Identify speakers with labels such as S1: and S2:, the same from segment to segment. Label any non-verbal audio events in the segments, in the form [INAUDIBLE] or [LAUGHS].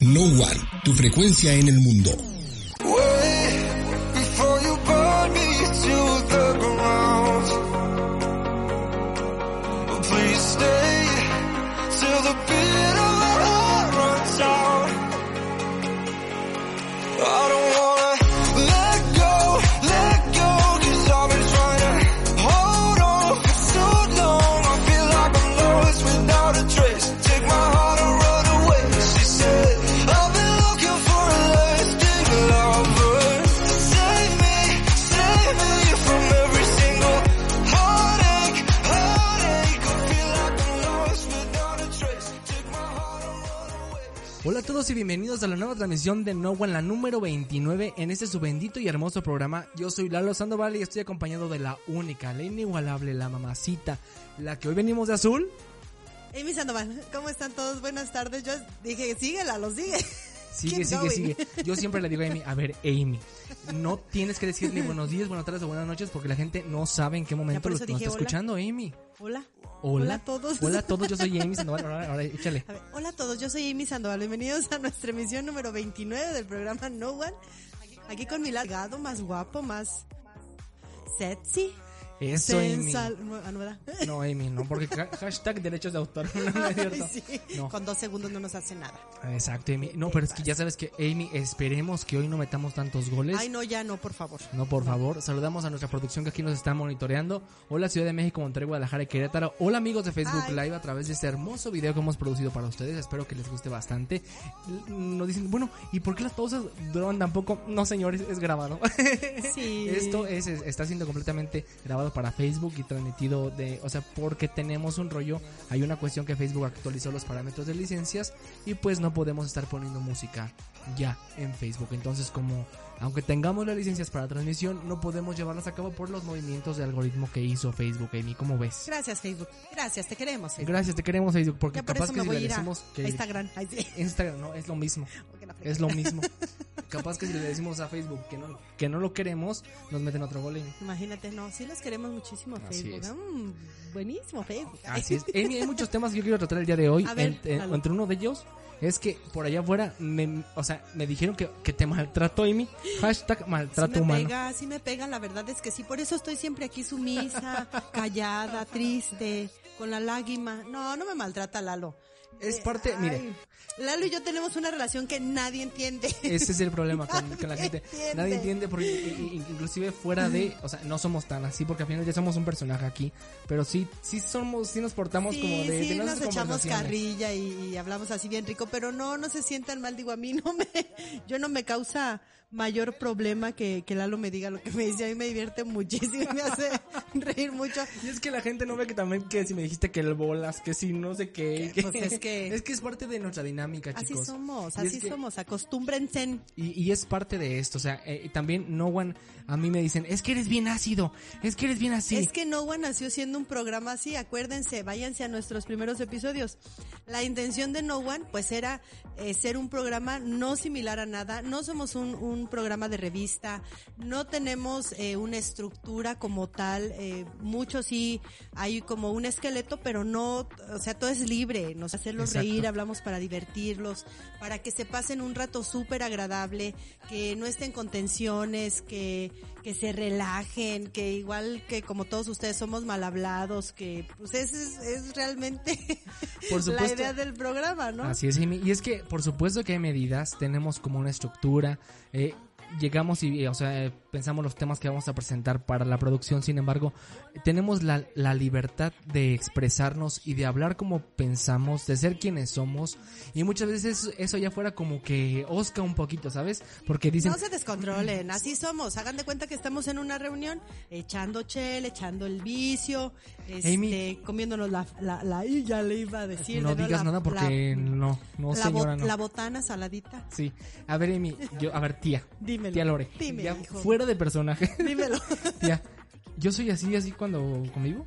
S1: No One, tu frecuencia en el mundo.
S2: Todos y bienvenidos a la nueva transmisión de No One, la número 29 en este su bendito y hermoso programa. Yo soy Lalo Sandoval y estoy acompañado de la única, la inigualable, la mamacita, la que hoy venimos de azul.
S3: Amy Sandoval, ¿cómo están todos? Buenas tardes. Yo dije, síguela, lo sigue.
S2: Sigue,
S3: Keep
S2: sigue,
S3: going.
S2: sigue. Yo siempre le digo a Amy, a ver, Amy, no tienes que decir ni buenos días, buenas tardes o buenas noches porque la gente no sabe en qué momento lo, nos está
S3: hola.
S2: escuchando, Amy.
S3: Hola.
S2: Hola.
S3: Hola a todos.
S2: Hola a [LAUGHS] todos, yo soy Amy Sandoval. Ahora, ahora, échale.
S3: A ver, hola a todos, yo soy Amy Sandoval. Bienvenidos a nuestra emisión número 29 del programa No One. Aquí con mi largado, más guapo, más sexy.
S2: Eso, Amy.
S3: Sensal. No, ah, no,
S2: Amy, no, porque ha- [LAUGHS] hashtag derechos de autor. [LAUGHS] No, no es
S3: sí.
S2: No.
S3: Con dos segundos no nos hace nada.
S2: Exacto, Amy. No, pero es que ya sabes que, Amy, esperemos que hoy no metamos tantos goles.
S3: Ay, no, ya no, por favor.
S2: No, por favor. Saludamos a nuestra producción que aquí nos está monitoreando. Hola Ciudad de México, Monterrey, Guadalajara y Querétaro. Hola amigos de Facebook
S3: Ay.
S2: Live a través de este hermoso video que hemos producido para ustedes. Espero que les guste bastante. Nos dicen, bueno, ¿y por qué las pausas duran tan poco? No, señores, es grabado.
S3: Sí. [LAUGHS]
S2: Esto es, es- está siendo completamente grabado para Facebook y transmitido de, o sea, porque tenemos un rollo, hay una cuestión que Facebook actualizó los parámetros de licencias y pues no podemos estar poniendo música ya en Facebook. Entonces, como aunque tengamos las licencias para transmisión, no podemos llevarlas a cabo por los movimientos de algoritmo que hizo Facebook, Amy, ¿cómo ves?
S3: Gracias, Facebook. Gracias, te queremos. Facebook.
S2: Gracias, te queremos Facebook porque
S3: Ya por
S2: capaz
S3: eso
S2: que
S3: me
S2: si
S3: voy a ir a,
S2: que
S3: Instagram. Ay, sí.
S2: Instagram no es lo mismo. [LAUGHS] Es lo mismo. [LAUGHS] Capaz que si le decimos a Facebook que no, que no lo queremos, nos meten otro gol. Amy.
S3: Imagínate, no, sí los queremos muchísimo
S2: Así
S3: Facebook.
S2: es.
S3: Mm, buenísimo Facebook.
S2: Así es. [LAUGHS] Amy, hay muchos temas que yo quiero tratar el día de hoy.
S3: A ver,
S2: En- en-
S3: Lalo.
S2: entre uno de ellos es que por allá afuera, me, o sea, me dijeron que, que te maltrató, Amy. [GASPS] Hashtag
S3: Sí
S2: maltrato
S3: me
S2: humano.
S3: pega, sí me pega, la verdad es que sí, por eso estoy siempre aquí sumisa, [LAUGHS] callada, triste, con la lágrima. No, no me maltrata Lalo.
S2: Es
S3: Eh,
S2: parte, mire,
S3: Lalo y yo tenemos una relación que nadie entiende.
S2: ese es el problema [LAUGHS] con, con la gente.
S3: entiende.
S2: Nadie entiende porque i- i- inclusive fuera de, o sea, no somos tan así porque al final ya somos un personaje aquí, pero sí, sí somos, sí nos portamos
S3: Sí,
S2: como de,
S3: sí,
S2: de
S3: nos echamos carrilla y, y hablamos así bien rico, pero no, no se sientan mal, digo, a mí no me, [LAUGHS] yo no me causa mayor problema que, que Lalo me diga lo que me dice, a mí me divierte muchísimo y me hace [LAUGHS] reír mucho.
S2: Y es que la gente no ve que también que si me dijiste que el bolas, que si no sé qué.
S3: Que, pues, es que- [LAUGHS]
S2: es que es parte de nuestra dinámica,
S3: Así
S2: chicos.
S3: somos,
S2: Y es
S3: así
S2: que-
S3: somos, acostúmbrense.
S2: Y, y es parte de esto, o sea, eh, también no one, a mí me dicen, es que eres bien ácido, es que eres bien así.
S3: Es que No One nació siendo un programa así, acuérdense, váyanse a nuestros primeros episodios. La intención de No One, pues era eh, ser un programa no similar a nada, no somos un, un programa de revista, no tenemos eh, una estructura como tal, eh, mucho sí hay como un esqueleto, pero no, o sea, todo es libre, nos hacerlos
S2: Exacto.
S3: reír, hablamos para divertirlos, para que se pasen un rato súper agradable, que no estén con tensiones, que, que se relajen, que igual que como todos ustedes somos mal hablados, que pues ese es, es realmente [LAUGHS]
S2: Por
S3: la idea del programa, ¿no?
S2: Así es. Y es que, por supuesto que hay medidas, tenemos como una estructura, eh, llegamos y, o sea, pensamos los temas que vamos a presentar para la producción, sin embargo, tenemos la, la libertad de expresarnos y de hablar como pensamos, de ser quienes somos, y muchas veces eso, ya fuera como que osca un poquito, ¿sabes? Porque dicen,
S3: No se descontrolen, así somos. Hagan de cuenta que estamos en una reunión echando chel, echando el vicio, este,
S2: Amy.
S3: comiéndonos la, la, la- y ya le iba a decir.
S2: no digas nada porque no, no
S3: la,
S2: señora,
S3: bo-
S2: no.
S3: la botana saladita.
S2: Sí. A ver, Amy, yo, a ver, tía.
S3: Dímelo.
S2: Tía Lore.
S3: Dime,
S2: ya
S3: hijo.
S2: fuera de personaje. [LAUGHS]
S3: Dímelo.
S2: tía, yo soy así, así cuando conmigo.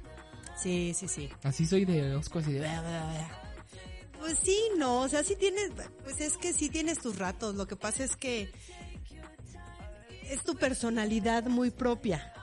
S3: Sí, sí, sí.
S2: Así soy de osco, así de...
S3: Pues sí, no, o sea, sí tienes, pues es que sí tienes tus ratos. Lo que pasa es que es tu personalidad muy propia,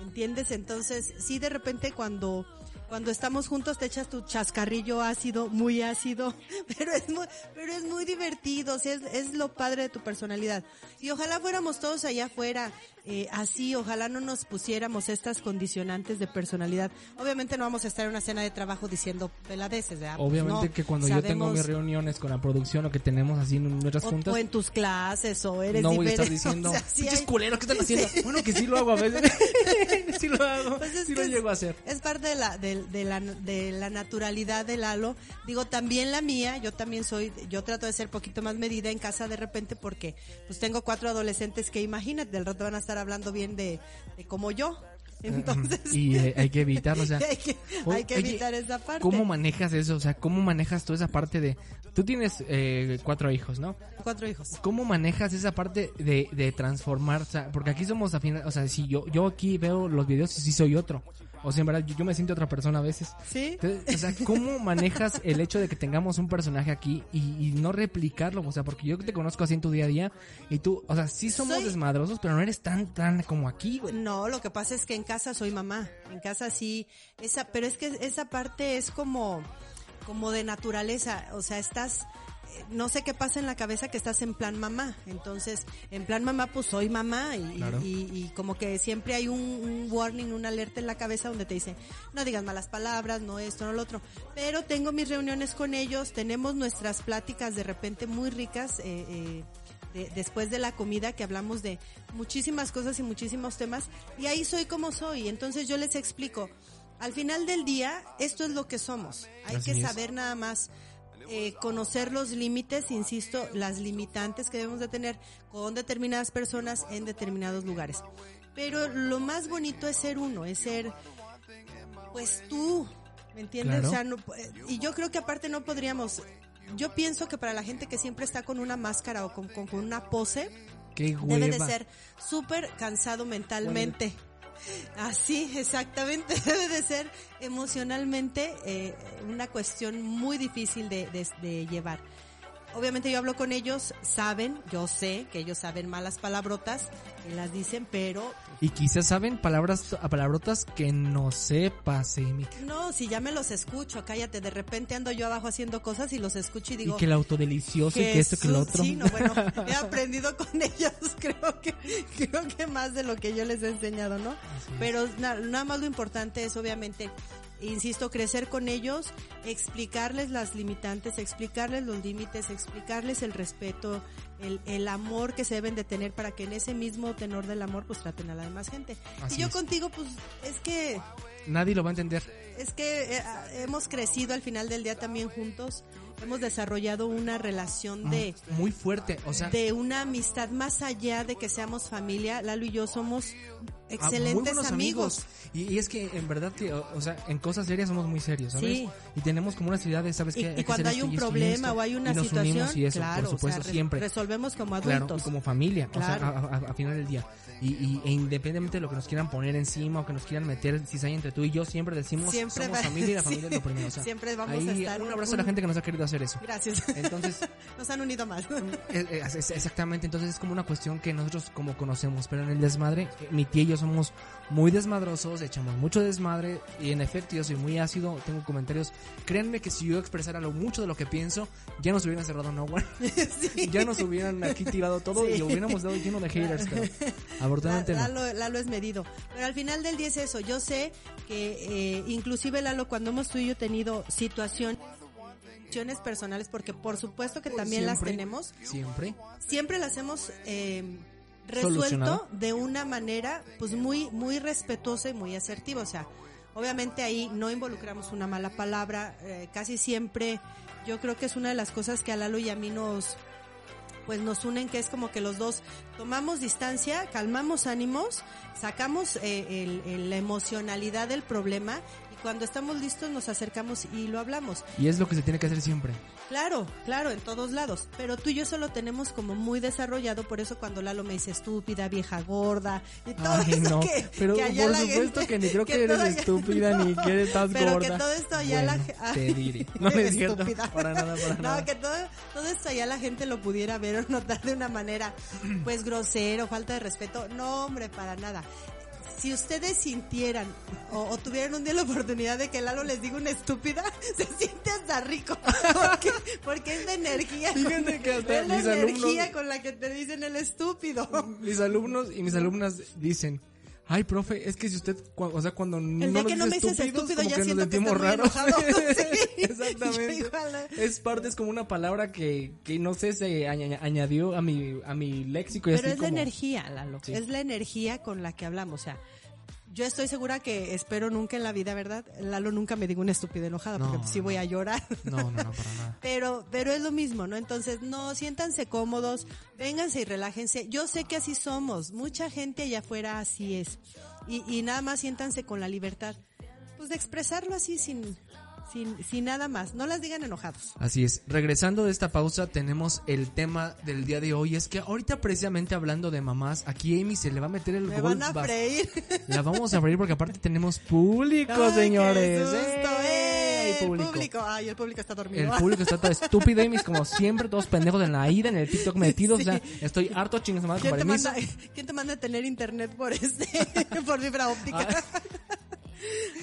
S3: ¿entiendes? Entonces, sí, de repente cuando cuando estamos juntos te echas tu chascarrillo ácido, muy ácido, [LAUGHS] pero es muy, pero es muy divertido, o es, es lo padre de tu personalidad. Y ojalá fuéramos todos allá afuera eh, así, ojalá no nos pusiéramos estas condicionantes de personalidad. Obviamente no vamos a estar en una cena de trabajo diciendo peladeces, ¿verdad? Pues
S2: Obviamente
S3: no,
S2: que cuando yo tengo mis reuniones con la producción o que tenemos así en nuestras
S3: o,
S2: juntas,
S3: o en tus clases o eres
S2: no voy a estar [LAUGHS] diciendo,
S3: o sea, sí
S2: "Pinches
S3: hay-
S2: culeros, ¿qué están haciendo? Bueno, que sí lo hago a veces. [LAUGHS] [LAUGHS] sí lo hago,
S3: Pues es
S2: sí lo
S3: es-
S2: llego a hacer.
S3: Es parte de la, de, de la, de la naturalidad de Lalo. Digo, también la mía, yo también soy, yo trato de ser poquito más medida en casa de repente porque pues tengo cuatro adolescentes que imagínate, del rato van a estar hablando bien de, de como yo. Entonces,
S2: Y eh, hay que evitarlo, o sea... [LAUGHS]
S3: hay que,
S2: o-
S3: hay que
S2: oye,
S3: evitar esa parte.
S2: ¿Cómo manejas eso? O sea, ¿cómo manejas toda esa parte de... Tú tienes eh, cuatro hijos, ¿no?
S3: Cuatro hijos.
S2: ¿Cómo manejas esa parte de, de transformar? O sea, porque aquí somos afines, o sea, si yo, yo aquí veo los videos y sí soy otro. O sea, en verdad, yo, yo me siento otra persona a veces.
S3: ¿Sí?
S2: Entonces, o sea, ¿cómo manejas el hecho de que tengamos un personaje aquí y, y no replicarlo? O sea, porque yo te conozco así en tu día a día y tú, o sea, sí somos
S3: Soy-
S2: desmadrosos, pero no eres tan, tan como aquí, güey.
S3: No, lo que pasa es que en casa soy mamá. En casa sí, esa, pero es que esa parte es como, como de naturaleza. O sea, estás, no sé qué pasa en la cabeza que estás en plan mamá. Entonces, en plan mamá, pues soy mamá y,
S2: Claro.
S3: y, y como que siempre hay un, un warning, una alerta en la cabeza donde te dice, no digas malas palabras, no esto, no lo otro. Pero tengo mis reuniones con ellos, tenemos nuestras pláticas de repente muy ricas, eh, eh, de- después de la comida que hablamos de muchísimas cosas y muchísimos temas y ahí soy como soy. Entonces yo les explico, al final del día esto es lo que somos. Hay
S2: Así
S3: que
S2: es.
S3: saber nada más eh, conocer los límites, insisto, las limitantes que debemos de tener con determinadas personas en determinados lugares. Pero lo más bonito es ser uno, es ser pues tú, ¿me entiendes?
S2: Claro.
S3: O sea, no- y yo creo que aparte no podríamos, yo pienso que para la gente que siempre está con una máscara o con, con- con una pose,
S2: Qué
S3: debe de ser súper cansado mentalmente. Así, exactamente, [LAUGHS] debe de ser emocionalmente eh, una cuestión muy difícil de, de- de llevar. Obviamente yo hablo con ellos, saben, yo sé que ellos saben malas palabrotas, que las dicen, pero
S2: Y quizás saben palabras, palabrotas que no sepas, Amy.
S3: no, si ya me los escucho, cállate, de repente ando yo abajo haciendo cosas y los escucho y digo,
S2: y que el autodelicioso y que esto que lo otro.
S3: Sí, no, bueno, [LAUGHS] he aprendido con [LAUGHS] ellos, creo que, creo que más de lo que yo les he enseñado, ¿no? Pero na- nada más lo importante es obviamente, insisto, crecer con ellos, explicarles las limitantes, explicarles los límites, explicarles el respeto, el, el amor que se deben de tener para que en ese mismo tenor del amor pues traten a la demás gente.
S2: Así
S3: y yo
S2: es.
S3: contigo pues es que
S2: Nadie lo va a entender.
S3: es que eh, hemos crecido al final del día también juntos, hemos desarrollado una relación de,
S2: Muy fuerte, o sea,
S3: de una amistad más allá de que seamos familia. Lalo y yo somos
S2: ah,
S3: excelentes amigos.
S2: Y, y es que en verdad, que, o, sea, en cosas serias somos muy serios, ¿sabes?
S3: Sí.
S2: Y tenemos como una seriedad de, ¿sabes
S3: Y,
S2: qué?
S3: y cuando hay un problema
S2: esto,
S3: o hay una
S2: y nos
S3: situación,
S2: unimos y eso,
S3: claro,
S2: por supuesto,
S3: o sea, re-
S2: siempre.
S3: resolvemos como
S2: Claro,
S3: adultos.
S2: y como familia,
S3: Claro.
S2: o sea, a, a- a final del día. Y, y- e independientemente de lo que nos quieran poner encima o que nos quieran meter cizaña entre tú y yo, siempre decimos
S3: Siempre
S2: somos
S3: va-
S2: familia y la [LAUGHS]
S3: sí.
S2: familia es lo primero. O sea,
S3: Siempre vamos a
S2: ahí
S3: estar
S2: Un abrazo a la
S3: un-
S2: gente que nos ha querido hacer eso.
S3: Gracias.
S2: Entonces, [LAUGHS]
S3: Nos han unido más.
S2: es- es- es- exactamente, entonces es como una cuestión que nosotros como conocemos, pero en el desmadre, eh, mi tía y yo somos muy desmadrosos, echamos mucho desmadre y en efecto yo soy muy ácido, tengo comentarios. Créanme que si yo expresara lo mucho de lo que pienso, ya nos hubieran cerrado no [LAUGHS] ya nos hubieran aquí tirado todo
S3: Sí.
S2: y hubiéramos dado lleno de haters, pero no.
S3: Lalo, Lalo es medido. Pero al final del día es eso. Yo sé que eh, inclusive Lalo, cuando hemos tú y yo tenido situaciones personales, porque por supuesto que también las tenemos,
S2: Siempre.
S3: siempre las hemos eh, resuelto
S2: Solucionado.
S3: de una manera pues muy muy respetuosa y muy asertiva, o sea, obviamente ahí no involucramos una mala palabra, eh, casi siempre yo creo que es una de las cosas que a Lalo y a mí nos pues nos unen que es como que los dos tomamos distancia, calmamos ánimos, sacamos eh, el- la emocionalidad del problema y cuando estamos listos nos acercamos y lo hablamos.
S2: Y es lo que se tiene que hacer siempre.
S3: Claro, claro, en todos lados. Pero tú y yo solo tenemos como muy desarrollado, por eso cuando Lalo me dice estúpida, vieja gorda y todo
S2: Ay,
S3: eso
S2: no.
S3: que,
S2: Pero
S3: que allá
S2: por
S3: la
S2: supuesto
S3: gente-
S2: que ni creo que, eres
S3: todo-
S2: estúpida ni [LAUGHS] que eres estás
S3: Pero
S2: gorda.
S3: que todo esto allá la
S2: Bueno,
S3: ay,
S2: Te diré. [LAUGHS] No
S3: estúpida.
S2: Para nada, para
S3: no,
S2: nada.
S3: que todo, todo esto allá la gente lo pudiera ver o notar de una manera, pues grosero, falta de respeto. No, hombre, para nada. Si ustedes sintieran o, o tuvieran un día la oportunidad de que Lalo les diga una estúpida, [LAUGHS] se siente hasta rico. Porque, porque es la energía. Con,
S2: que hasta
S3: es la
S2: alumnos-
S3: energía con la que te dicen el estúpido.
S2: Mis alumnos y mis alumnas dicen, ay, profe, es que si usted, o sea, cuando no
S3: El día que
S2: nos
S3: no me
S2: dice
S3: dices estúpido, ya siento que enojado. [LAUGHS] [LAUGHS] Sí. [LAUGHS]
S2: Exactamente.
S3: Igual, ¿eh?
S2: Es parte, es como una palabra que, que no sé, se aña- añadió a mi, a mi léxico. y
S3: Pero
S2: así
S3: es la energía, Lalo.
S2: Sí.
S3: Es la energía con la que hablamos. O sea, yo estoy segura que espero nunca en la vida, ¿verdad? Lalo nunca me diga una estúpida enojada,
S2: No,
S3: porque pues, sí
S2: no,
S3: voy
S2: no.
S3: a llorar.
S2: No, no, no, para nada. [LAUGHS]
S3: Pero, pero es lo mismo, ¿no? Entonces, no, siéntanse cómodos, vénganse y relájense. Yo sé que así somos, mucha gente allá afuera así es. Y, y nada más siéntanse con la libertad, pues de expresarlo así sin, sin, sin nada más. No las digan enojados.
S2: Así es. Regresando de esta pausa, tenemos el tema del día de hoy. Es que ahorita precisamente hablando de mamás, aquí Amy se le va a meter el
S3: Me
S2: gol.
S3: van a freír.
S2: La vamos a freír porque aparte tenemos público,
S3: Ay,
S2: señores. El público.
S3: público. Ay, el público está dormido.
S2: El público está todo estúpido, Amy, como siempre, todos pendejos en la ida, en el TikTok [LAUGHS] metidos.
S3: Sí.
S2: O sea, estoy harto con
S3: ¿Quién te,
S2: permiso.
S3: manda, [LAUGHS] ¿Quién te manda a tener internet por este, [LAUGHS] por fibra óptica?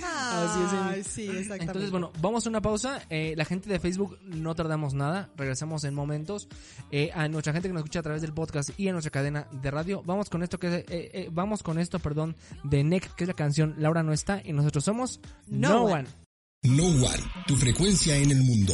S2: Así es, Amy.
S3: Ay, sí, exactamente.
S2: Entonces, bueno, vamos a una pausa. Eh, la gente de Facebook no tardamos nada. Regresamos en momentos. Eh, a nuestra gente que nos escucha a través del podcast y a nuestra cadena de radio. Vamos con esto que eh, eh, vamos con esto, perdón, de Neck, que es la canción Laura no está y nosotros somos
S3: No
S2: No,
S3: One.
S2: One.
S1: No One, tu frecuencia en el mundo.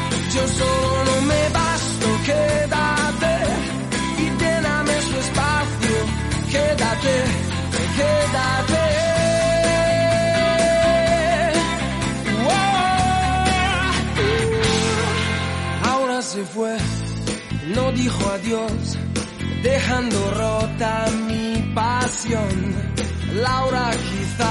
S4: Yo solo no me basto, quédate y lléname su espacio, quédate, quédate. Ahora se fue, no dijo adiós, dejando rota mi pasión. Laura quizá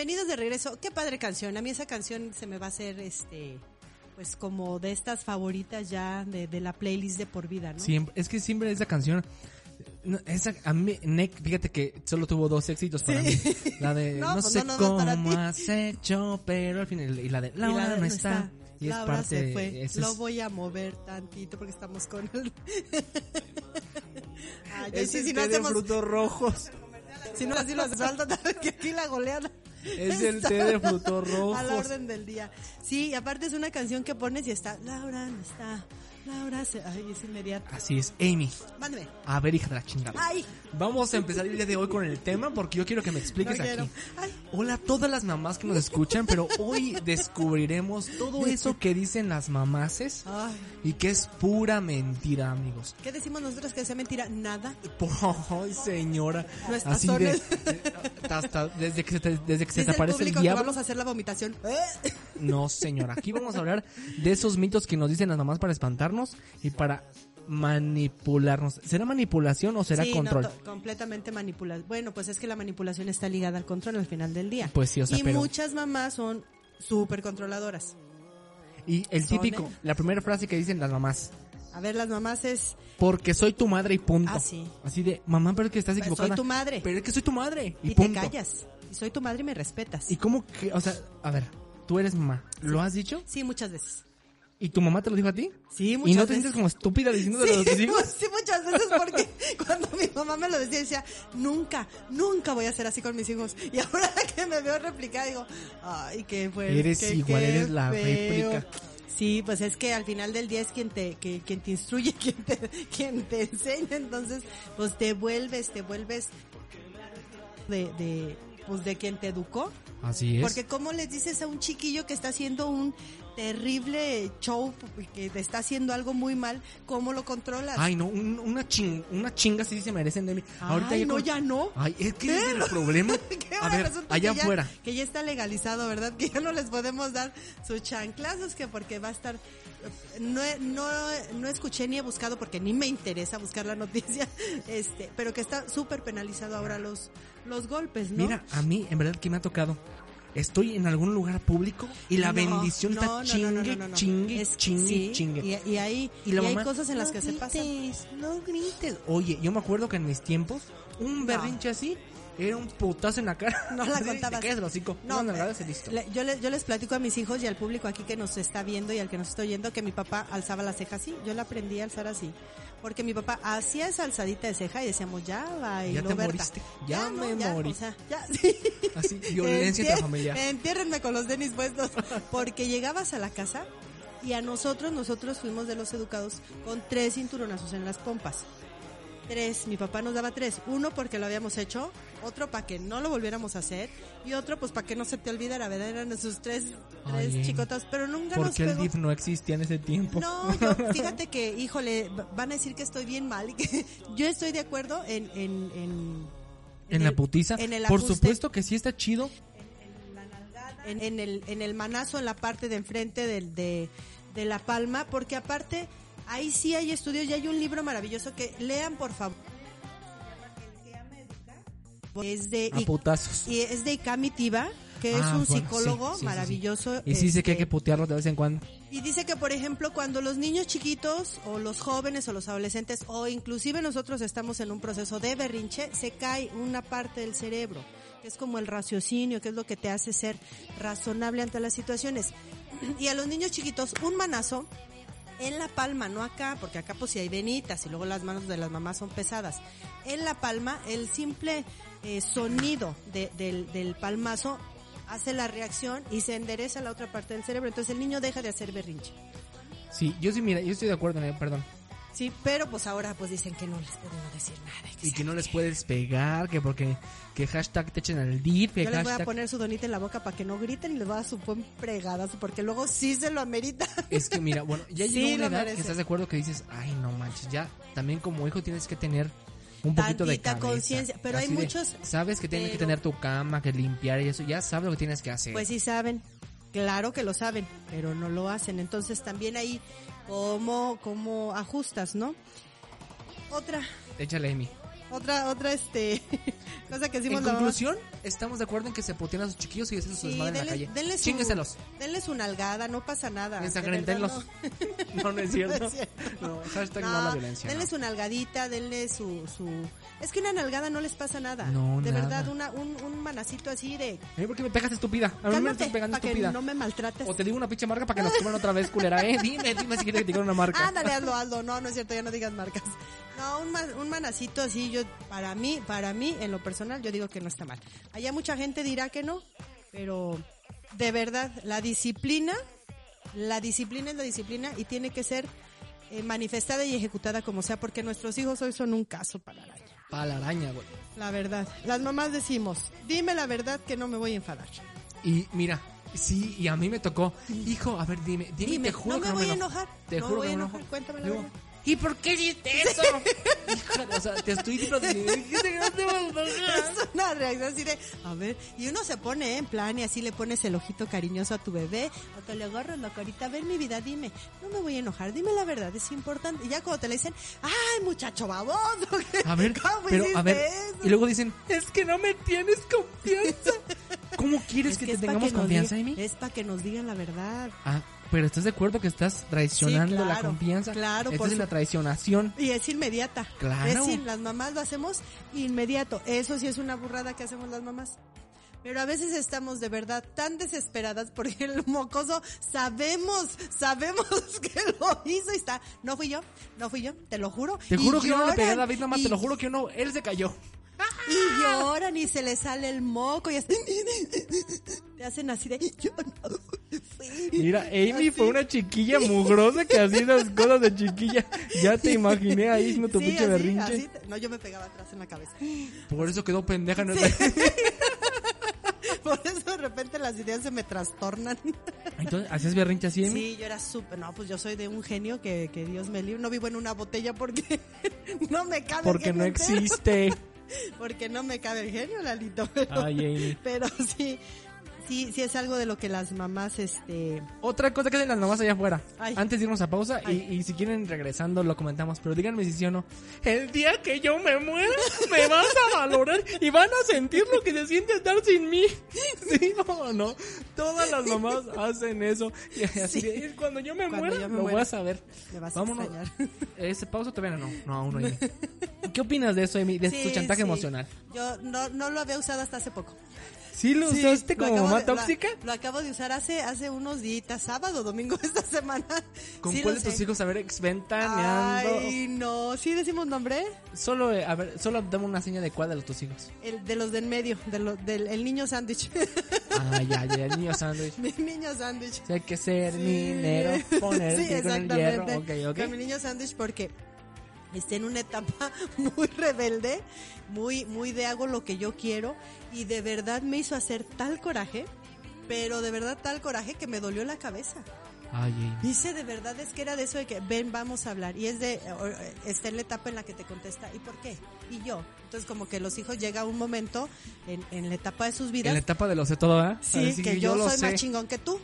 S3: Bienvenidos de regreso. Qué padre canción. A mí esa canción se me va a hacer este pues como de estas favoritas ya de, de la playlist de por vida, ¿no?
S2: Siempre, es que siempre esa canción. no, esa, a mí, Nick, fíjate que solo tuvo dos éxitos para mí. [LAUGHS] La de [LAUGHS]
S3: No,
S2: no,
S3: pues
S2: sé
S3: no,
S2: cómo has hecho, pero al final. Y la de Laura
S3: la-
S2: no está. Y es
S3: Laura
S2: parte.
S3: se fue. Lo
S2: es-
S3: voy a mover tantito porque estamos con el... [LAUGHS] Ay,
S2: ese
S3: sí,
S2: es
S3: si no
S2: de
S3: hacemos,
S2: frutos rojos.
S3: si no así lo salta, que aquí la goleada. [LAUGHS]
S2: Es el té de frutos
S3: A la
S2: rojos.
S3: orden del día. Sí, y aparte es una canción que pones y está, Laura no está, Laura se... Ay, es inmediato.
S2: Así es, Amy.
S3: Mándame.
S2: A ver, hija de la chingada.
S3: Ay,
S2: Vamos a empezar el día de hoy con el tema porque yo quiero que me expliques
S3: no
S2: aquí.
S3: Ay,
S2: Hola a todas las mamás que nos escuchan, pero hoy descubriremos todo eso que dicen las mamaces
S3: ay.
S2: y que es pura mentira, amigos.
S3: ¿Qué decimos nosotros que sea mentira? Nada.
S2: Ay, señora.
S3: Nuestras
S2: Así de, hasta desde que se te, desde que se te
S3: el
S2: aparece el,
S3: público que
S2: diablo.
S3: vamos a hacer la vomitación.
S2: No, señora. Aquí vamos a hablar de esos mitos que nos dicen las mamás para y para manipularnos. ¿Será manipulación o será
S3: Sí,
S2: control?
S3: completamente manipulación. Bueno, pues es que la manipulación está ligada al control al final del día.
S2: Pues sí, o sea,
S3: y
S2: pero-
S3: muchas mamás son súper controladoras.
S2: y el típico, la primera frase que dicen las mamás.
S3: A ver, las mamás es,
S2: Porque soy tu madre y punto.
S3: Ah, sí.
S2: Así de, mamá, pero es que estás
S3: Soy
S2: equivocada.
S3: tu madre.
S2: Pero es que soy tu madre. Y,
S3: y, te
S2: punto.
S3: callas. Y soy tu madre y me respetas.
S2: ¿Y cómo que, o sea, a ver, tú eres mamá, ¿lo has dicho?
S3: Sí, muchas veces.
S2: ¿Y tu mamá te lo dijo a ti?
S3: Sí,
S2: ¿Y
S3: muchas
S2: no te
S3: veces.
S2: sientes como estúpida diciéndole
S3: Sí,
S2: a tus hijos? [LAUGHS]
S3: sí, muchas veces porque [LAUGHS] cuando mi mamá me lo decía, decía, nunca, nunca voy a ser así con mis hijos. Y ahora [LAUGHS] que me veo replicada, digo, ay, qué fue.
S2: Eres
S3: qué-
S2: igual,
S3: qué
S2: eres la
S3: feo".
S2: réplica.
S3: Sí, pues es que al final del día es quien te, que, quien te instruye, quien te, quien te enseña, entonces, pues te vuelves, te vuelves de, de, pues de quien te educó.
S2: Así es.
S3: Porque cómo les dices a un chiquillo que está haciendo un terrible show, que te está haciendo algo muy mal, ¿cómo lo controlas?
S2: Ay, no, un- una, ching, una chinga sí se merecen de mí. Ahorita
S3: Ay,
S2: ya
S3: no,
S2: con-
S3: ya no.
S2: Ay, es que es el [LAUGHS] problema. A ver, allá
S3: que ya-
S2: afuera.
S3: Que ya está legalizado, ¿verdad? [LAUGHS] Que ya no les podemos dar sus chanclazos, que porque va a estar... No, no, no escuché ni he buscado porque ni me interesa buscar la noticia, [LAUGHS] este, pero que está súper penalizado ahora los, los golpes, ¿no?
S2: Mira, a mí, en verdad, que me ha tocado. Estoy en algún lugar público y la
S3: No,
S2: bendición
S3: no,
S2: está
S3: no,
S2: chingue, chingue,
S3: Es-
S2: chingue,
S3: sí,
S2: chingue.
S3: Y, y hay,
S2: Y la
S3: y hay cosas en las
S2: "No
S3: que se pasan.
S2: No grites. Oye, yo me acuerdo que en mis tiempos, un berrinche así era un putazo en la cara. [LAUGHS]
S3: No la contabas.
S2: callas el hocico.
S3: No,
S2: No, no,
S3: eh,
S2: y listo.
S3: le- yo, le- yo les platico a mis hijos y al público aquí que nos está viendo y al que nos está oyendo que mi papá alzaba la ceja así. Yo la aprendí a alzar así. Porque mi papá hacía esa alzadita de ceja y decíamos, ya bailó
S2: Ya te
S3: Berta".
S2: moriste. Ya me
S3: ya,
S2: morí.
S3: o sea, ya, [LAUGHS] sí.
S2: Así, violencia intrafamiliar.
S3: Entiérrenme con los tenis puestos. Porque llegabas a la casa y a nosotros, nosotros fuimos de los educados con tres cinturonazos en las pompas. Tres, mi papá nos daba tres. Uno porque lo habíamos hecho, otro para que no lo volviéramos a hacer y otro pues para que no se te olvidara, ¿verdad? Eran esos tres, tres chicotas, pero nunca nos
S2: Porque el. DIF no existía en ese tiempo.
S3: No, yo, [LAUGHS] fíjate que, híjole, van a decir que estoy bien mal y que [LAUGHS] yo estoy de acuerdo en... En, en,
S2: En la
S3: el-
S2: putiza.
S3: en el
S2: Por supuesto que sí está chido.
S3: En, en el, en el manazo en la parte de enfrente del, de, de la palma, porque aparte ahí sí hay estudios y hay un libro maravilloso que lean por favor. Es de,
S2: putazos.
S3: y es de Ikami Tiba que es
S2: Ah,
S3: un
S2: bueno,
S3: psicólogo
S2: sí, sí, sí, sí.
S3: maravilloso.
S2: Y sí sé que hay
S3: este,
S2: que putearlos de vez en cuando.
S3: y dice que, por ejemplo, cuando los niños chiquitos o los jóvenes o los adolescentes o inclusive nosotros estamos en un proceso de berrinche, se cae una parte del cerebro, que es como el raciocinio, que es lo que te hace ser razonable ante las situaciones. [CLEARS THROAT] Y a los niños chiquitos, un manazo en la palma, no acá, porque acá pues si hay venitas y luego las manos de las mamás son pesadas. En la palma, el simple eh, sonido de- del, del palmazo hace la reacción y se endereza la otra parte del cerebro. Entonces el niño deja de hacer berrinche.
S2: Sí, yo sí, mira, yo estoy de acuerdo en ello, perdón.
S3: Sí, pero pues ahora pues dicen que no les podemos decir nada.
S2: Y que no les puedes pegar, que porque que hashtag te echen al que
S3: Yo les voy a poner su donita en la boca para que no griten y les voy a dar su buen porque luego sí se lo amerita.
S2: Es que mira, bueno, ya [LAUGHS]
S3: Sí,
S2: llegó una edad
S3: merece.
S2: que estás de acuerdo que dices, ay, no manches, ya también como hijo tienes que tener un poquito de
S3: Tantita
S2: cabeza.
S3: conciencia, pero hay
S2: de,
S3: muchos,
S2: sabes que tienes que tener tu cama, que limpiar y eso, ya sabes lo que tienes que hacer.
S3: Pues sí saben, claro que lo saben, pero no lo hacen. Entonces también ahí, ¿cómo, cómo ajustas, no? Otra,
S2: Échale, Amy.
S3: Otra, otra, este, [LAUGHS] cosa que decimos
S2: En
S3: la mamá.
S2: conclusión, estamos de acuerdo en que se putean a sus chiquillos y hacen su
S3: Sí,
S2: desmadre en la calle.
S3: denle su-
S2: Chíngueselos.
S3: Denle su nalgada, no pasa nada.
S2: Ensangrentenlos. [LAUGHS] [LAUGHS] No, no es cierto.
S3: No es cierto.
S2: No, hashtag no, a la violencia.
S3: denle
S2: no.
S3: su nalgadita, denle su, su... Es que una nalgada no les pasa nada.
S2: No,
S3: De
S2: nada.
S3: verdad, una, un, un manacito así de...
S2: Mí, ¿por qué me pegas estúpida? A mí me
S3: Cálmate,
S2: estás pegando
S3: que
S2: estúpida.
S3: no me maltrates.
S2: O te digo una pinche marca para que nos coman otra vez, culera, ¿eh? Dime, dime si quieres que te diga una marca.
S3: Ándale, hazlo, hazlo. No, no es cierto, ya no digas marcas. No, un, un manacito así, yo, para mí, para mí, en lo personal, yo digo que no está mal. Allá mucha gente dirá que no, pero de verdad, la disciplina, la disciplina es la disciplina y tiene que ser eh, manifestada y ejecutada como sea, porque nuestros hijos hoy son un caso para la araña.
S2: Para la araña, güey.
S3: La verdad. Las mamás decimos, dime la verdad que no me voy a enfadar.
S2: Y mira, sí, y a mí me tocó. Hijo, a ver, dime, dime,
S3: Dime,
S2: te juro
S3: no
S2: que
S3: me voy a
S2: eno-
S3: enojar,
S2: Te
S3: no
S2: juro
S3: voy
S2: que
S3: a
S2: no me
S3: enojar, cuéntame la verdad.
S2: ¿Y por qué hiciste eso? [LAUGHS] Híjole, o sea, te estoy diciendo. [LAUGHS]
S3: Es una reacción así de, a ver, y uno se pone en plan y así le pones el ojito cariñoso a tu bebé, o te le agarras la carita, ven mi vida, dime, no me voy a enojar, dime la verdad, es importante. Y ya cuando te le dicen, ay, muchacho baboso, [LAUGHS] ¿qué-
S2: A ver,
S3: ¿cómo
S2: pero a ver,
S3: eso?
S2: y luego dicen, es que no me tienes confianza. ¿Cómo quieres
S3: Es
S2: que,
S3: que
S2: te tengamos
S3: que
S2: confianza, Amy?
S3: Es para que nos digan la verdad.
S2: Ah, pero ¿estás de acuerdo que estás traicionando
S3: Sí,
S2: la confianza?
S3: claro,
S2: Esta es la traicionación.
S3: Y es inmediata.
S2: Claro.
S3: Es in- las mamás lo hacemos inmediato. Eso sí es una burrada que hacemos las mamás. Pero a veces estamos de verdad tan desesperadas porque el mocoso sabemos, sabemos [LAUGHS] que lo hizo y está. No fui yo, no fui yo, te lo juro.
S2: Te
S3: Y
S2: juro que yo no le pegué a David, mamá,
S3: y-
S2: te lo juro que yo no, él se cayó.
S3: Y lloran y se les sale el moco y así, te hacen así de yo no fui.
S2: Mira, Amy
S3: Así.
S2: fue una chiquilla mugrosa que hacía esas cosas de chiquilla. Ya te imaginé ahí haciendo tu
S3: Sí,
S2: pinche
S3: así,
S2: berrinche.
S3: así te- no, yo me pegaba atrás en la cabeza.
S2: Por eso quedó pendeja. ¿no? [LAUGHS]
S3: Por eso de repente las ideas se me trastornan.
S2: Entonces, ¿hacías berrinche así, Amy?
S3: Sí, yo era súper, no, pues yo soy de un genio que, que Dios me libre. No vivo en una botella porque [LAUGHS] no me cabe
S2: Porque no
S3: entero.
S2: existe.
S3: Porque no me cabe el genio, Lalito. Pero, [LAUGHS] pero sí, sí, sí es algo de lo que las mamás, este...
S2: Otra cosa que hacen las mamás allá afuera.
S3: Ay.
S2: Antes de irnos a pausa, y, y si quieren regresando lo comentamos, pero díganme si sí o no. El día que yo me muera, me vas a valorar y van a sentir lo que se siente estar sin mí. ¿Sí o no? Todas las mamás hacen eso. Y así
S3: Sí.
S2: cuando yo me
S3: Cuando
S2: muera,
S3: yo me
S2: lo
S3: muera,
S2: vas a ver.
S3: Me vas a
S2: Vámonos.
S3: extrañar. [LAUGHS]
S2: ¿Ese pausa todavía no? No, aún no. Amy. [LAUGHS] ¿Qué opinas de eso, Amy? De
S3: Sí,
S2: tu chantaje emocional.
S3: Yo no, no lo había usado hasta hace poco.
S2: ¿Sí lo
S3: Sí,
S2: usaste
S3: lo
S2: como
S3: acabo
S2: mamá
S3: de- lo-
S2: tóxica?
S3: Lo, acabo de usar hace, hace unos días, sábado, domingo esta semana. [LAUGHS]
S2: ¿Con
S3: Sí
S2: cuál
S3: lo
S2: de tus hijos? A ver, exventaneando.
S3: Ay, no. ¿Sí decimos nombre?
S2: Solo, eh, a ver, solo dame una seña adecuada de tus hijos.
S3: El de los de en medio, de lo- del el niño sándwich.
S2: Ah, ya, ya, el [LAUGHS] niño sándwich.
S3: Mi niño sándwich.
S2: Si hay que ser
S3: Sí.
S2: minero, poner
S3: Sí,
S2: pie con el hierro.
S3: exactamente. Con mi niño sándwich porque está en una etapa [LAUGHS] muy rebelde, muy, muy de hago lo que yo quiero y de verdad me hizo hacer tal coraje, pero de verdad tal coraje que me dolió la cabeza.
S2: Ay.
S3: Dice de verdad es que era de eso de que ven, vamos a hablar. Y es de, está en la etapa en la que te contesta, ¿y por qué? Y yo. Entonces como que los hijos llega un momento en, en la etapa de sus
S2: En
S3: vidas
S2: la etapa de lo sé todo, ¿ah?
S3: Sí, que yo, soy
S2: sé.
S3: más chingón que tú.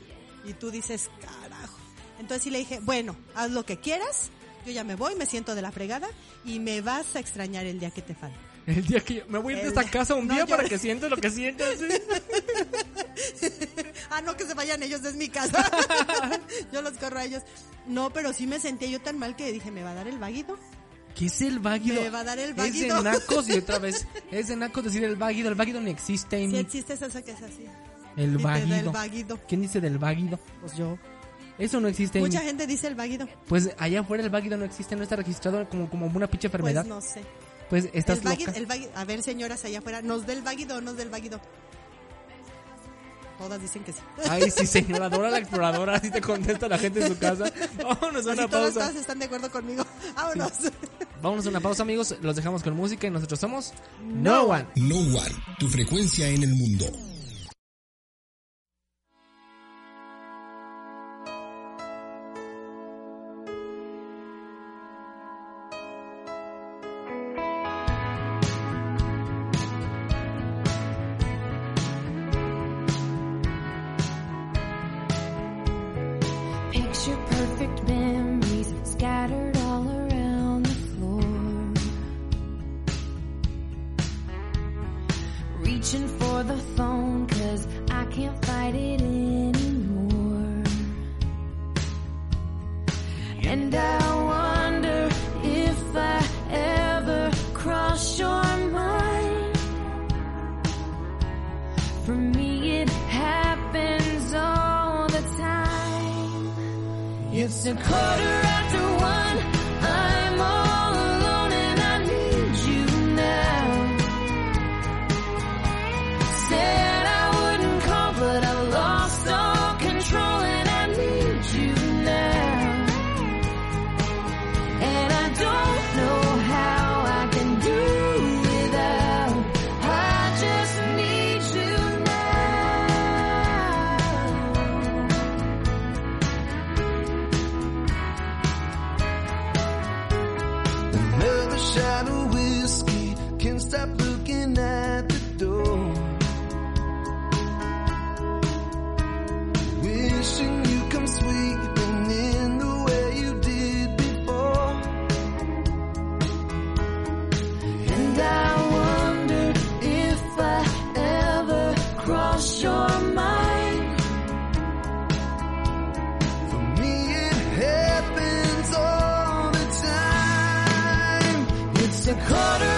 S3: Y tú dices, carajo. Entonces sí le dije, bueno, haz lo que quieras. Yo ya me voy, me siento de la fregada y me vas a extrañar el día que te falte.
S2: El día que yo me voy a ir de esta casa un
S3: No,
S2: día
S3: yo-
S2: para que sientas lo que sientes. ¿sí? [LAUGHS]
S3: ah, no, que se vayan ellos, es mi casa. [LAUGHS] yo los corro a ellos. No, pero sí me sentía yo tan mal que dije, ¿me va a dar el váguido?
S2: ¿Qué es el váguido?
S3: Me va a dar el
S2: Es
S3: váguido.
S2: de nacos y [LAUGHS] otra vez. Es de nacos decir el váguido. El váguido no existe.
S3: Sí existe esa que es así.
S2: el váguido. ¿Quién dice del váguido?
S3: Pues yo.
S2: Eso no existe.
S3: Mucha gente dice el váguido.
S2: Pues allá afuera el váguido no existe, no está registrado como, como una pinche enfermedad.
S3: Pues no sé.
S2: Pues estás
S3: el váguido,
S2: loca.
S3: el váguido- a ver, señoras allá afuera, ¿nos del váguido o nos del váguido? Todas dicen que sí.
S2: Ay, sí, [LAUGHS] señora Dora la exploradora, así te contesta la gente en su casa. Vámonos a una pausa.
S3: todas están de acuerdo conmigo. [LAUGHS] Vámonos.
S2: Vámonos a una pausa, amigos. Los dejamos con música y nosotros somos No One.
S1: No One, tu frecuencia en el mundo.
S5: Quarter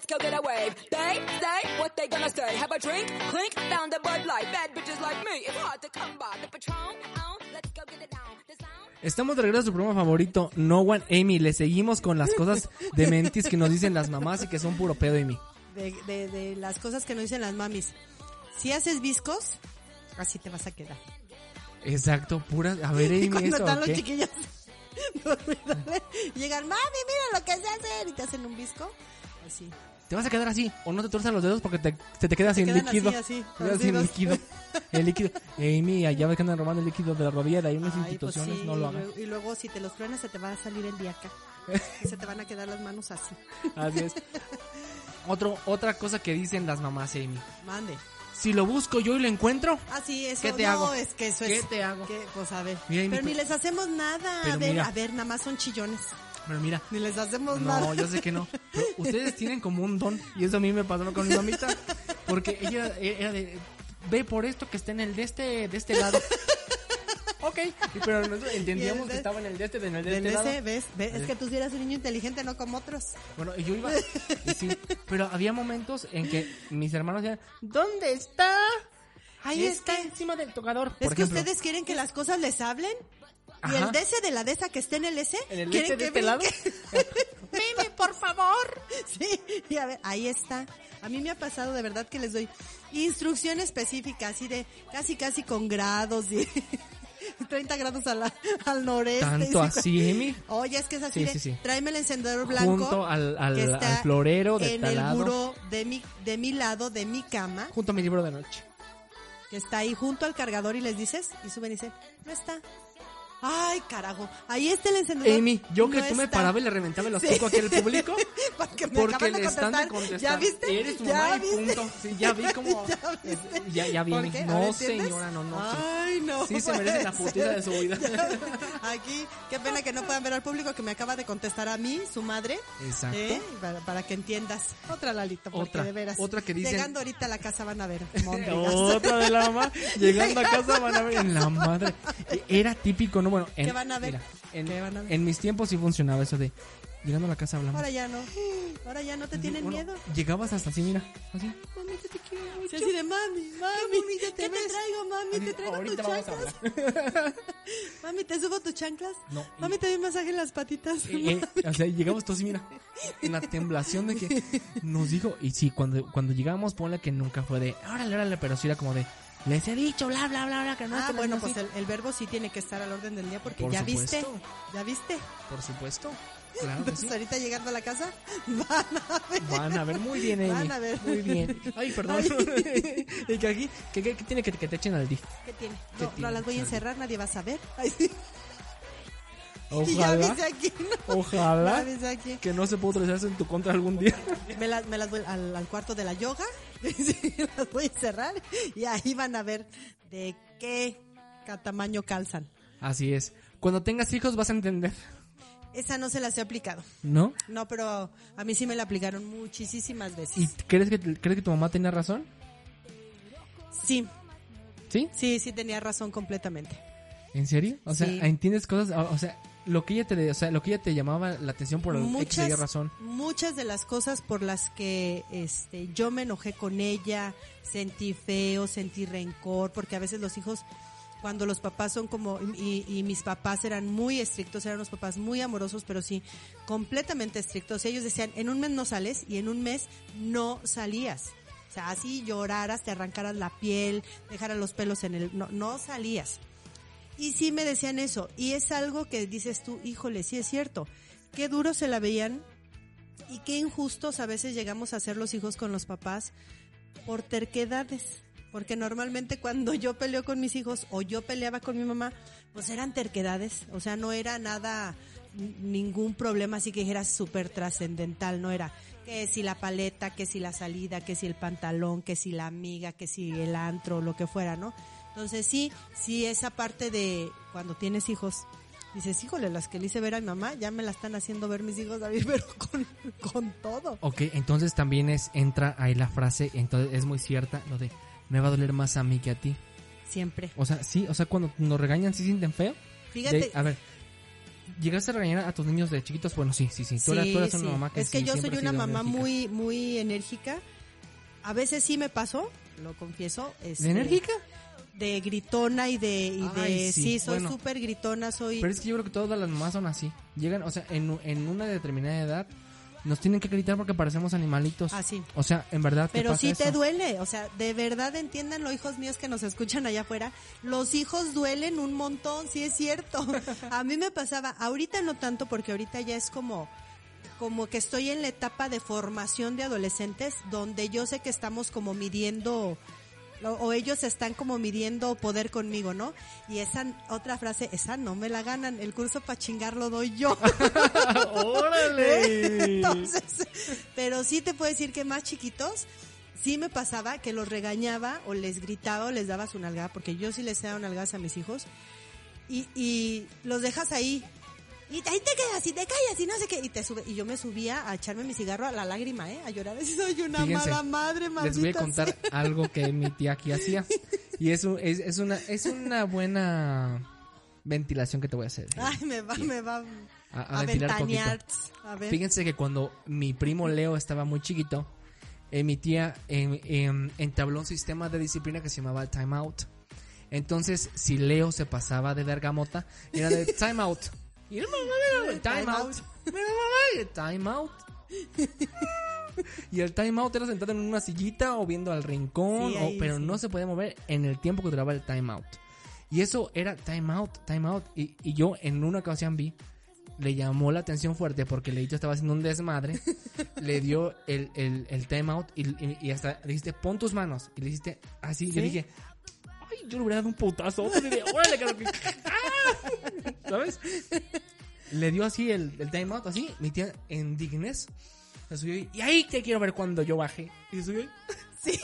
S6: let's go get a wave. They say what they gonna say. Have a drink, clink, found a Bud Light. Bad bitches like me, it's hard to come by. The Patron, oh, let's go get it down. The sound.
S2: Estamos de regreso a su programa favorito, No One Amy. Le seguimos con las cosas de mentis que nos dicen las mamás y que son puro pedo, Amy.
S3: De, de, de las cosas que no dicen las mamis. Si haces viscos, así te vas a quedar.
S2: Exacto, pura. A ver,
S3: Y
S2: Amy,
S3: cuando
S2: ¿esto
S3: están
S2: o
S3: los
S2: qué?
S3: chiquillos [LAUGHS] llegan, mami, mira lo que sé hacer, y te hacen un visco. Así.
S2: Te vas a quedar así, o no te tuerzas los dedos porque te, se te queda sin líquido.
S3: así, así,
S2: Te quedas sin líquido. El líquido. Amy, allá ves que andan robando el líquido de la rodilla de ahí unas
S3: Ay, pues
S2: instituciones,
S3: sí,
S2: no lo
S3: y
S2: hagan.
S3: luego- Y luego si te los truenas se te va a salir el día acá. [LAUGHS] Y se te van a quedar las manos así.
S2: Así es. Otro, otra cosa que dicen las mamás, Amy.
S3: Mande.
S2: Si lo busco yo y lo encuentro,
S3: Ah, sí, eso.
S2: ¿Qué te
S3: no,
S2: hago?
S3: es que eso
S2: ¿Qué
S3: es.
S2: te hago?
S3: que, pues a ver.
S2: Mira,
S3: pero ni
S2: pero-
S3: les hacemos nada.
S2: Pero
S3: a ver,
S2: mira.
S3: a ver, nada más son chillones.
S2: Pero mira,
S3: Ni les hacemos
S2: No,
S3: nada.
S2: yo sé que no. Pero ustedes tienen como un don. Y eso a mí me pasó con mi mamita. Porque ella era de. Ve por esto que está en el de este, de este lado. Ok. Pero nosotros entendíamos
S3: el
S2: que
S3: de-
S2: estaba en el de este, en el de
S3: Del
S2: este lado.
S3: ¿ves? ¿Ves? Es que tú sí eres un niño inteligente, no como otros.
S2: Bueno, yo iba. y sí, pero había momentos en que mis hermanos decían: ¿Dónde está? Ahí
S3: Es
S2: está
S3: que-
S2: encima del tocador.
S3: Es
S2: Por
S3: que
S2: ejemplo.
S3: ustedes quieren que las cosas les hablen. Y el ese de la de esa que esté en el ese,
S2: En el
S3: quieren
S2: de
S3: que
S2: este lado. [LAUGHS]
S3: Mimi, por favor. Sí, y a ver, ahí está. A mí me ha pasado de verdad que les doy instrucción específica, así de casi casi con grados y [LAUGHS] 30 grados a la- al noreste.
S2: Tanto así, Emi.
S3: Oye, es que es así
S2: Sí,
S3: de,
S2: sí, sí.
S3: tráeme el encendedor blanco.
S2: Junto al, al,
S3: que
S2: al
S3: está
S2: florero de
S3: en el muro de mi, de mi lado, de mi cama,
S2: Junto a mi libro de noche.
S3: que está ahí junto al cargador y les dices, y suben y dicen, no está. Ay, carajo, ahí está el encendedor.
S2: Amy, yo que tú me paraba y le reventaba los
S3: Sí.
S2: aquí al [LAUGHS] público.
S3: Porque me
S2: Porque
S3: acaban de
S2: le están de
S3: contestar. ¿Ya viste?
S2: Eres tu
S3: ¿Ya
S2: mamá y
S3: viste?
S2: punto. Sí, ya vi [LAUGHS] cómo.
S3: ¿Ya viste?
S2: Ya, ya vi. No, señora, no, no.
S3: Ay, no.
S2: Sí, se merece la putiza
S3: ser.
S2: de su vida. [LAUGHS]
S3: Aquí, qué pena que no puedan ver al público que me acaba de contestar a mí, su madre.
S2: Exacto.
S3: ¿eh? Para, para que entiendas. Otra Lalito, porque
S2: Otra,
S3: de veras.
S2: otra que dicen-
S3: Llegando ahorita a la casa van a ver.
S2: Otra de la mamá. Llegando a casa van a ver en la madre. Era típico, ¿no? Bueno, en,
S3: ¿Qué van a ver?
S2: mira, en,
S3: ¿Qué van a ver?
S2: en mis tiempos sí funcionaba eso de. Llegando a la casa hablamos.
S3: Ahora ya no. Ahora ya no te tienen
S2: Bueno,
S3: miedo.
S2: Llegabas hasta así, mira. Así. Mami, yo te quiero mucho.
S3: Sí, así de mami, mami,
S2: bonita te
S3: ¿qué te traigo, mami?
S2: Así,
S3: ¿Te traigo tus
S2: vamos a
S3: chanclas? [LAUGHS] Mami, ¿te subo tus chanclas?
S2: No, y-
S3: Mami, te doy masaje en las patitas.
S2: Eh, eh, [LAUGHS] o sea, llegamos todos así, mira, en la temblación de que nos dijo, y sí, cuando, cuando llegamos, ponle que nunca fue de, órale, órale, pero sí era como de, les he dicho, bla, bla, bla, bla, que no
S3: Ah,
S2: estén
S3: bueno,
S2: así".
S3: pues el, el verbo sí tiene que estar al orden del día porque
S2: Por
S3: ya
S2: supuesto.
S3: viste, ya viste.
S2: Por supuesto, [LAUGHS] claro
S3: Entonces
S2: sí.
S3: ahorita llegando a la casa [LAUGHS] van a ver.
S2: Van a ver muy bien, Amy.
S3: Van a ver.
S2: Muy bien. [LAUGHS] Ay, perdón. y que aquí, que, que- que tiene que, que te echen al DIF.
S3: ¿Qué tiene?
S2: ¿Qué
S3: No,
S2: tiene?
S3: no las voy a encerrar, nadie va a saber. Ay, sí.
S2: Ojalá,
S3: aquí, ¿no?
S2: ojalá
S3: aquí.
S2: que no se pueda utilizar eso en tu contra algún día.
S3: Me las, me las voy al, al cuarto de la yoga, [LAUGHS] sí, las voy a encerrar y ahí van a ver de qué tamaño calzan.
S2: Así es. Cuando tengas hijos vas a entender,
S3: Esa no se las he aplicado.
S2: ¿no?
S3: No, pero a mí sí me la aplicaron muchísimas veces.
S2: ¿Y crees que, crees que tu mamá tenía razón?
S3: Sí,
S2: ¿Sí?
S3: sí, sí tenía razón completamente.
S2: ¿En serio? O sea,
S3: Sí.
S2: ¿entiendes cosas? O sea, lo que ella te, o sea, lo que ella te llamaba la atención por X
S3: muchas,
S2: razón.
S3: muchas de las cosas por las que este, yo me enojé con ella, sentí feo, sentí rencor, porque a veces los hijos, cuando los papás son como, y, y mis papás eran muy estrictos, eran unos papás muy amorosos, pero sí, completamente estrictos. Ellos decían, en un mes no sales y en un mes no salías. O sea, así lloraras, te arrancaras la piel, dejaras los pelos en el... No, no salías. Y sí me decían eso. Y es algo que dices tú, híjole, sí es cierto. Qué duro se la veían y qué injustos a veces llegamos a ser los hijos con los papás por terquedades. Porque normalmente cuando yo peleo con mis hijos o yo peleaba con mi mamá, pues eran terquedades. O sea, no era nada, ningún problema así que dijera súper trascendental. No era que si la paleta, que si la salida, que si el pantalón, que si la amiga, que si el antro, lo que fuera, ¿no? Entonces sí, sí esa parte de cuando tienes hijos, dices, híjole, las que le hice ver a mi mamá, ya me la están haciendo ver mis hijos, David, [LAUGHS] pero con, con todo.
S2: Ok, entonces también es, entra ahí la frase, entonces es muy cierta, lo de, me va a doler más a mí que a ti.
S3: Siempre.
S2: O sea, sí, o sea, cuando nos regañan, ¿sí sienten feo?
S3: Fíjate,
S2: De- a ver, ¿llegaste a regañar a tus niños de chiquitos? Bueno, sí, sí, sí. Tú, eras, tú eras una
S3: sí.
S2: mamá que
S3: es que
S2: sí,
S3: yo soy una mamá
S2: enérgica.
S3: muy, muy enérgica. A veces sí me pasó, lo confieso. este,
S2: ¿De enérgica?
S3: De gritona y de, y de sí,
S2: sí,
S3: soy
S2: bueno.
S3: súper gritona, soy...
S2: Pero es que yo creo que todas las mamás son así. Llegan, o sea, en, en una determinada edad nos tienen que gritar porque parecemos animalitos.
S3: Así.
S2: O sea, en verdad. ¿te
S3: Pero sí te duele, o sea, de verdad entiéndanlo, hijos míos que nos escuchan allá afuera, los hijos duelen un montón, sí es cierto. [LAUGHS] A mí me pasaba, ahorita no tanto porque ahorita ya es como como que estoy en la etapa de formación de adolescentes donde yo sé que estamos como midiendo o, ellos están como midiendo poder conmigo, ¿no? Y esa otra frase, esa no me la ganan, el curso para chingar lo doy yo. [LAUGHS]
S2: ¡Órale! [LAUGHS]
S3: Entonces, pero sí te puedo decir que más chiquitos, sí me pasaba que los regañaba o les gritaba o les daba su nalgada, porque yo sí les he dado nalgadas a mis hijos, y, y los dejas ahí. Y ahí te quedas y te callas y no sé qué. Y te sube. Y yo me subía a echarme mi cigarro a la lágrima, ¿eh? A llorar. [LAUGHS] Soy una
S2: Fíjense,
S3: mala madre,
S2: Les
S3: maldita
S2: voy a contar
S3: sea. [LAUGHS]
S2: algo que mi tía aquí hacía. Y es, un- es, es una, es una buena ventilación que te voy a hacer.
S3: Ay, me va, me va
S2: A- a
S3: a,
S2: ventilar poquito.
S3: A ver.
S2: Fíjense que cuando mi primo Leo estaba muy chiquito, eh, mi tía em, em, entabló un sistema de disciplina que se llamaba time out. Entonces, si Leo se pasaba de vergamota, era de time out. Y el mamá el time out. Mira, mamá, el time out. Y el time out era sentado en una sillita o viendo al rincón,
S3: Sí,
S2: o-
S3: ahí,
S2: pero
S3: sí.
S2: no se podía mover en el tiempo que duraba el time out. Y eso era time out, time out. Y, y yo en una ocasión vi, le llamó la atención fuerte porque Leito estaba haciendo un desmadre, [LAUGHS] le dio el, el, el time out y, y- y hasta le dijiste, pon tus manos. Y le dijiste así, yo
S3: ¿Sí?
S2: dije, ay, yo le hubiera dado un putazo. Y dije, órale, que- ¡Ah! ¿sabes? Le dio así el, el time out, así, mi tía en dignez. Se subió y, y ahí te quiero ver cuando yo baje. Y se subió [LAUGHS]
S3: Sí,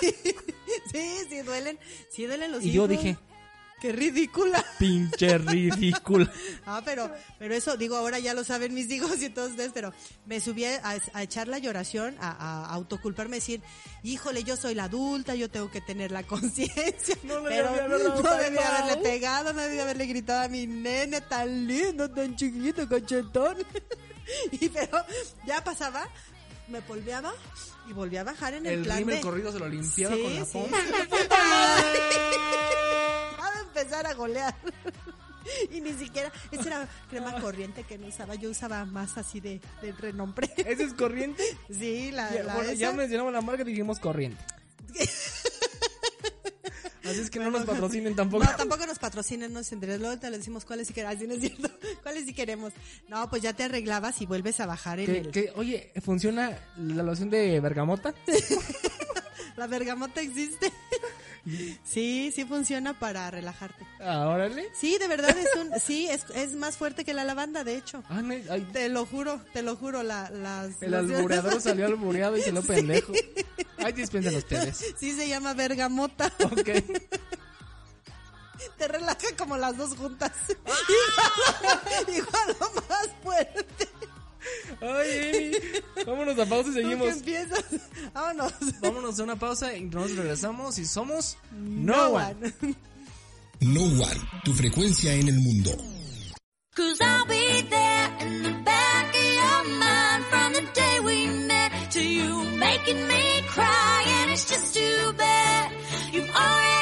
S3: sí, sí duelen. Sí duelen los
S2: y yo dije,
S3: Qué ridícula. [LAUGHS]
S2: pinche ridícula. [LAUGHS]
S3: Ah, pero, pero eso, digo, ahora ya lo saben mis hijos y todos ustedes, pero me subí a, a echar la lloración, a, a autoculparme, decir, híjole, yo soy la adulta, yo tengo que tener la [LAUGHS] conciencia.
S2: No
S3: pero
S2: dado
S3: no
S2: time
S3: debí haberle pegado, no debí haberle gritado a mi nene tan lindo, tan chiquito, cachetón. y pero ya pasaba, me polveaba y volví a bajar en el,
S2: El
S3: plan de...
S2: corrido se lo limpiaba
S3: Sí,
S2: con la
S3: sí,
S2: pompa.
S3: sí. Va a empezar a golear. [LAUGHS] Y ni siquiera, esa era crema corriente que no usaba, yo usaba más así de, de renombre.
S2: ¿Ese es corriente? [LAUGHS]
S3: Sí, la,
S2: Ya,
S3: la
S2: bueno, ya
S3: esa.
S2: mencionamos la marca y dijimos corriente. [LAUGHS] Así es que no nos patrocinen [LAUGHS] tampoco.
S3: No, tampoco nos patrocinen, no se Luego te lo decimos cuáles sí queremos. Así no es cierto. [LAUGHS] ¿Cuáles sí queremos? No, pues ya te arreglabas y vuelves a bajar en el.
S2: que, oye, ¿funciona la loción de bergamota? [LAUGHS]
S3: La bergamota existe. Sí, sí funciona para relajarte.
S2: Ah, órale.
S3: Sí, de verdad es un. [LAUGHS] Sí, es, es más fuerte que la lavanda, de hecho.
S2: Ah, ay,
S3: Te lo juro, te lo juro, la, las...
S2: el
S3: los-
S2: albureador salió albureado y se lo [LAUGHS] pendejo. Ay, dispensen ustedes. [LAUGHS]
S3: Sí se llama bergamota.
S2: Ok.
S3: Te relaja como las dos juntas.
S2: Ah.
S3: igual, igual lo más fuerte.
S2: Ay, vámonos a pausa y seguimos.
S3: empiezas. Vámonos.
S2: Vámonos a una pausa y nos regresamos y somos No, One.
S1: No One, tu frecuencia en el mundo.
S5: Cause I'll be there in the back of your mind from the day we met to you making me cry and it's just too bad you've already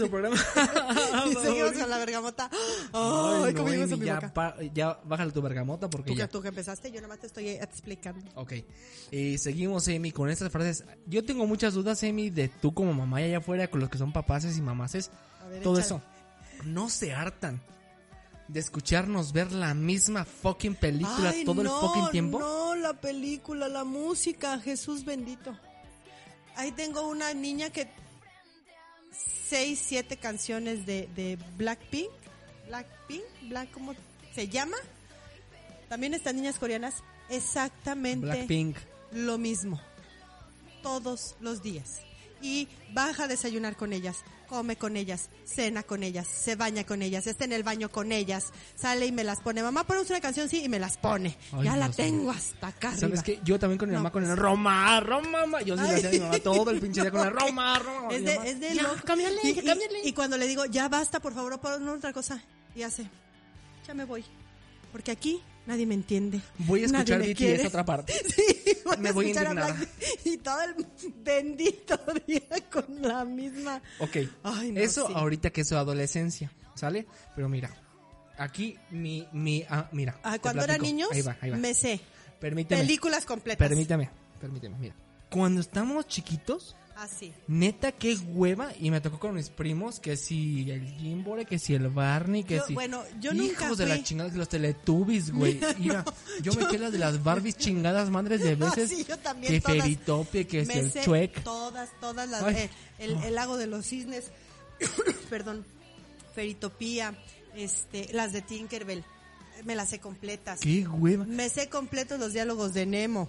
S2: su programa. [LAUGHS]
S3: y [LAUGHS] seguimos con la bergamota. Ay, a mi
S2: ya, pa- ya bájale tu bergamota porque
S3: Tú
S2: ya.
S3: tú que empezaste, yo nada más te estoy explicando.
S2: Ok. Eh, seguimos, Amy, con estas frases. Yo tengo muchas dudas, Amy, de tú como mamá y allá afuera, con los que son papaces y mamaces.
S3: A ver,
S2: Todo
S3: échale.
S2: eso. No se hartan de escucharnos ver la misma fucking película
S3: Ay,
S2: todo
S3: no,
S2: el fucking tiempo.
S3: No, la película, la música, Jesús bendito. Ahí tengo una niña que seis, siete canciones de, de Blackpink, Blackpink, Black, ¿cómo se llama? También estas niñas coreanas, exactamente
S2: Blackpink.
S3: lo mismo, todos los días. Y baja a desayunar con ellas, come con ellas, cena con ellas, se baña con ellas, está en el baño con ellas, sale y me las pone. Mamá, ponemos una canción, sí, y me las pone.
S2: Ay,
S3: ya la tengo hasta acá.
S2: ¿Sabes qué? Yo también con mi
S3: No,
S2: mamá con
S3: pues.
S2: el Roma, Roma, ma- Yo sí le decía a mi mamá [LAUGHS] todo el pinche día con el Roma, Roma.
S3: Es de, es de
S2: "Ya,
S3: loco.
S2: cámbiale,
S3: y,
S2: ya
S3: y-
S2: cámbiale".
S3: y cuando le digo, ya basta, por favor, pon otra cosa, y hace, ya me voy. Porque aquí nadie me entiende.
S2: Voy a escuchar BTS
S3: quiere.
S2: otra parte. [LAUGHS]
S3: Sí, voy
S2: Me
S3: a
S2: voy
S3: a Y todo el bendito [LAUGHS] día con la misma.
S2: Ok,
S3: Ay, no,
S2: eso
S3: sí.
S2: ahorita que es su adolescencia, ¿sale? Pero mira, aquí mi, mi, ah, mira.
S3: Ah, cuando eran niños,
S2: Ahí va, ahí va.
S3: me sé.
S2: Permíteme.
S3: Películas completas.
S2: Permíteme, permíteme, mira. Cuando estamos chiquitos,
S3: Así.
S2: neta, qué hueva. Y me tocó con mis primos, que si el Jimbore, que si el Barney, que
S3: Yo-
S2: si...
S3: bueno, yo
S2: Hijos
S3: nunca
S2: de la
S3: fui-
S2: chingada, los Teletubbies, güey. [LAUGHS] Mira, yo me quedé las de las Barbies chingadas madres de [LAUGHS] veces.
S3: Ah, sí, yo también,
S2: Que
S3: todas.
S2: Feritopia, que si el Chuec.
S3: todas, todas las. Eh, el, el lago de los cisnes. [COUGHS] perdón. Feritopía. Este, las de Tinkerbell. Me las sé completas.
S2: Qué hueva.
S3: Me sé completos los diálogos de Nemo.